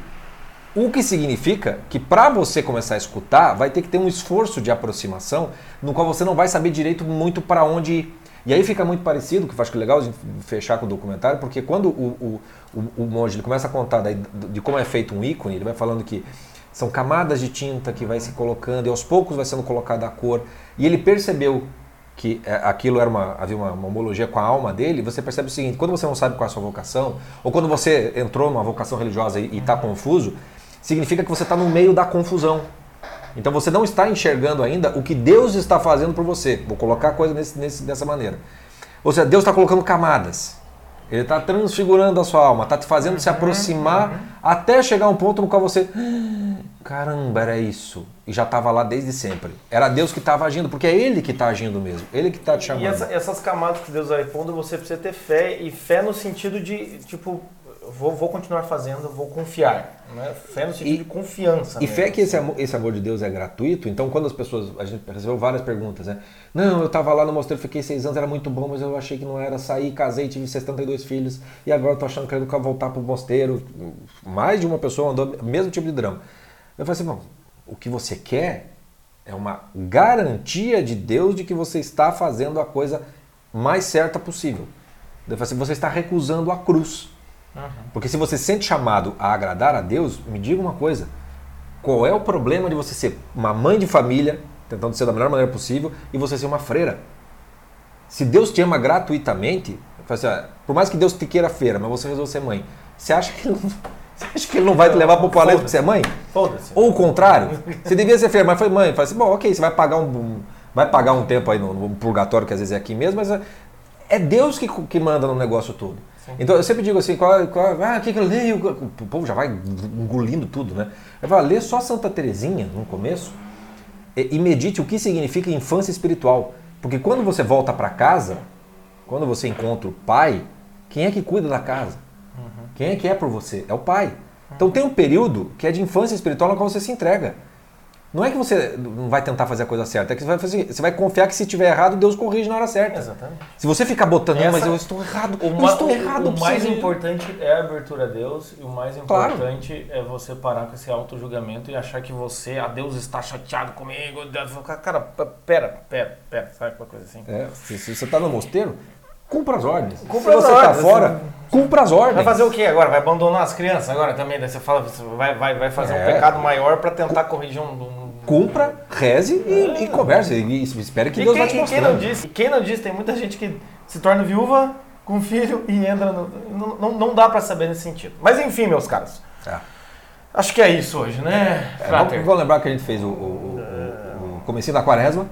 O que significa que para você começar a escutar, vai ter que ter um esforço de aproximação no qual você não vai saber direito muito para onde ir. E aí fica muito parecido, que eu acho que é legal de fechar com o documentário, porque quando o, o, o, o monge ele começa a contar daí, de como é feito um ícone, ele vai falando que são camadas de tinta que vai se colocando e aos poucos vai sendo colocada a cor. E ele percebeu que é, aquilo era uma, havia uma, uma, homologia com a alma dele, você percebe o seguinte, quando você não sabe qual é a sua vocação, ou quando você entrou numa vocação religiosa e está confuso, significa que você está no meio da confusão. Então você não está enxergando ainda o que Deus está fazendo por você. Vou colocar a coisa nesse, nesse, dessa maneira. Ou seja, Deus está colocando camadas. Ele está transfigurando a sua alma, está te fazendo se aproximar uhum. até chegar a um ponto no qual você. Caramba, era isso. E já estava lá desde sempre. Era Deus que estava agindo, porque é Ele que está agindo mesmo. Ele que está te chamando. E essa, essas camadas que Deus vai pondo, você precisa ter fé. E fé no sentido de, tipo, vou, vou continuar fazendo, vou confiar. Né? Fé no sentido e, de confiança. E mesmo. fé que esse amor, esse amor de Deus é gratuito. Então, quando as pessoas. A gente recebeu várias perguntas, né? Não, eu estava lá no mosteiro, fiquei seis anos, era muito bom, mas eu achei que não era. Saí, casei, tive 72 filhos e agora estou achando que eu quero voltar para o mosteiro. Mais de uma pessoa andou, mesmo tipo de drama. Eu falei assim, bom, o que você quer é uma garantia de Deus de que você está fazendo a coisa mais certa possível. Eu falei assim, você está recusando a cruz. Uhum. Porque se você se sente chamado a agradar a Deus, me diga uma coisa: qual é o problema de você ser uma mãe de família, tentando ser da melhor maneira possível, e você ser uma freira? Se Deus te ama gratuitamente, assim, por mais que Deus te queira feira, mas você resolve ser mãe, você acha que ele não, você acha que ele não vai te levar para o planeta porque você é mãe? Foda-se. Ou o contrário? Você devia ser feira, mas foi mãe. Fala assim, bom, ok, você vai pagar um, um vai pagar um tempo aí no, no, purgatório, que às vezes é aqui mesmo, mas é, é Deus que, que manda no negócio todo. Então eu sempre digo assim, qual, qual, ah, o que, que eu leio? O povo já vai engolindo tudo, né? Eu falo, lê só Santa Terezinha no começo e, e medite o que significa infância espiritual. Porque quando você volta para casa, quando você encontra o pai, quem é que cuida da casa? Uhum. Quem é que é por você? É o pai. Então tem um período que é de infância espiritual no qual você se entrega. Não é que você não vai tentar fazer a coisa certa, é que você vai, fazer, você vai confiar que se tiver errado, Deus corrige na hora certa. Exatamente. Se você ficar botando, Essa, mas eu estou errado, o eu estou errado. O, o mais importante é a abertura a Deus e o mais importante claro. é você parar com esse auto-julgamento e achar que você, a Deus está chateado comigo. Deus, cara, pera, pera, pera, sabe aquela coisa assim? É, se, se você está no mosteiro, cumpra as ordens. Cumpra se você está fora, assim. cumpra as ordens. Vai fazer o quê agora? Vai abandonar as crianças agora também? Daí você fala, você vai, vai, vai fazer é. um pecado maior para tentar corrigir um, um cumpra, reze e, e converse. E espere que e Deus quem, vai te mostrar. Quem não disse, quem não disse, tem muita gente que se torna viúva com filho e entra no. Não, não, não dá para saber nesse sentido. Mas enfim, meus caros. É. Acho que é isso hoje, né? É, vamos, vamos, lembrar que a gente fez o, o, o, o comecinho da quaresma.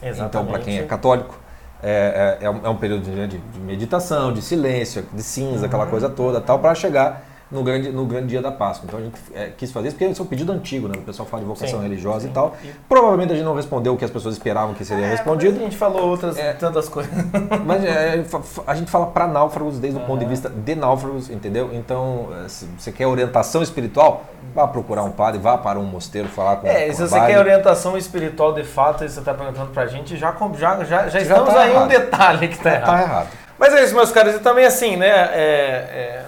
Exatamente. Então, para quem é católico, é, é, é, um, é um período de, de, meditação, de silêncio, de cinza, uhum. aquela coisa toda, tal, para chegar no grande, no grande dia da Páscoa. Então a gente é, quis fazer isso porque isso é um pedido antigo, né? O pessoal fala de vocação sim, religiosa sim. e tal. Provavelmente a gente não respondeu o que as pessoas esperavam que seria é, respondido. A gente falou outras é, tantas coisas. Mas é, a gente fala para náufragos desde o ponto de vista de náufragos, entendeu? Então, é, se você quer orientação espiritual, vá procurar um padre, vá para um mosteiro falar com É, se você quer orientação espiritual de fato, e você está perguntando para a gente, já, já, já, já estamos tá aí errado. um detalhe que está errado. Tá errado. Mas é isso, meus caras. E também assim, né?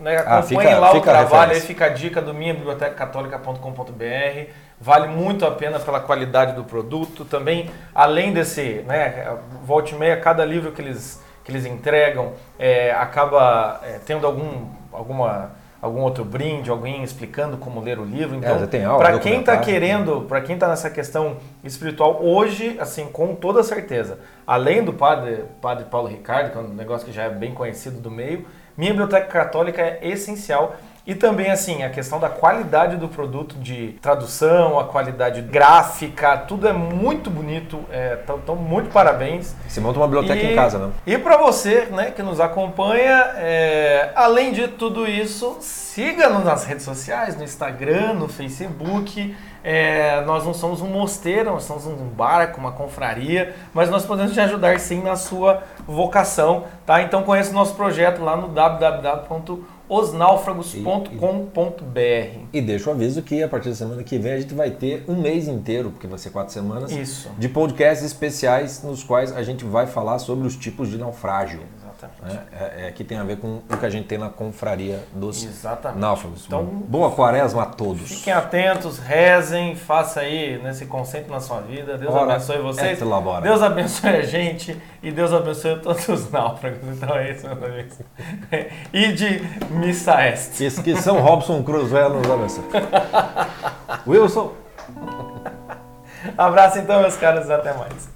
É, né? Acompanhe ah, lá o trabalho, aí fica a dica do minhabibliotecacatólica.com.br. Vale muito a pena pela qualidade do produto. Também, além desse, né, volte e meia, cada livro que eles, que eles entregam, é, acaba é, tendo algum, alguma, algum outro brinde, alguém explicando como ler o livro. Então, já tem aula, para quem está querendo, para quem está nessa questão espiritual, hoje, assim, com toda certeza, além do padre, padre Paulo Ricardo, que é um negócio que já é bem conhecido do meio, minha biblioteca católica é essencial. E também, assim, a questão da qualidade do produto de tradução, a qualidade gráfica, tudo é muito bonito. Então, então muito parabéns. Você monta uma biblioteca em casa, né? E para você, né, que nos acompanha, é, além de tudo isso, siga-nos nas redes sociais, no Instagram, no Facebook. É, nós não somos um mosteiro, nós somos um barco, uma confraria, mas nós podemos te ajudar sim na sua vocação, tá? Então conheça o nosso projeto lá no www.osnaufragos.com.br. E deixa o aviso que a partir da semana que vem a gente vai ter um mês inteiro, porque vai ser quatro semanas, Isso. de podcasts especiais nos quais a gente vai falar sobre os tipos de naufrágio. Exatamente. né? É, é, que tem a ver com o que a gente tem na confraria dos Exatamente. náufragos. Então, Boa quaresma a todos. Fiquem atentos, rezem, faça aí nesse conceito na sua vida. Deus Ora, abençoe vocês. labora. Deus abençoe a gente e Deus abençoe todos os náufragos. Então é isso, meus amigos. E de missa est. Que, que São Robson Cruz vai nos abençoe. Wilson. Abraço então, meus caros, até mais.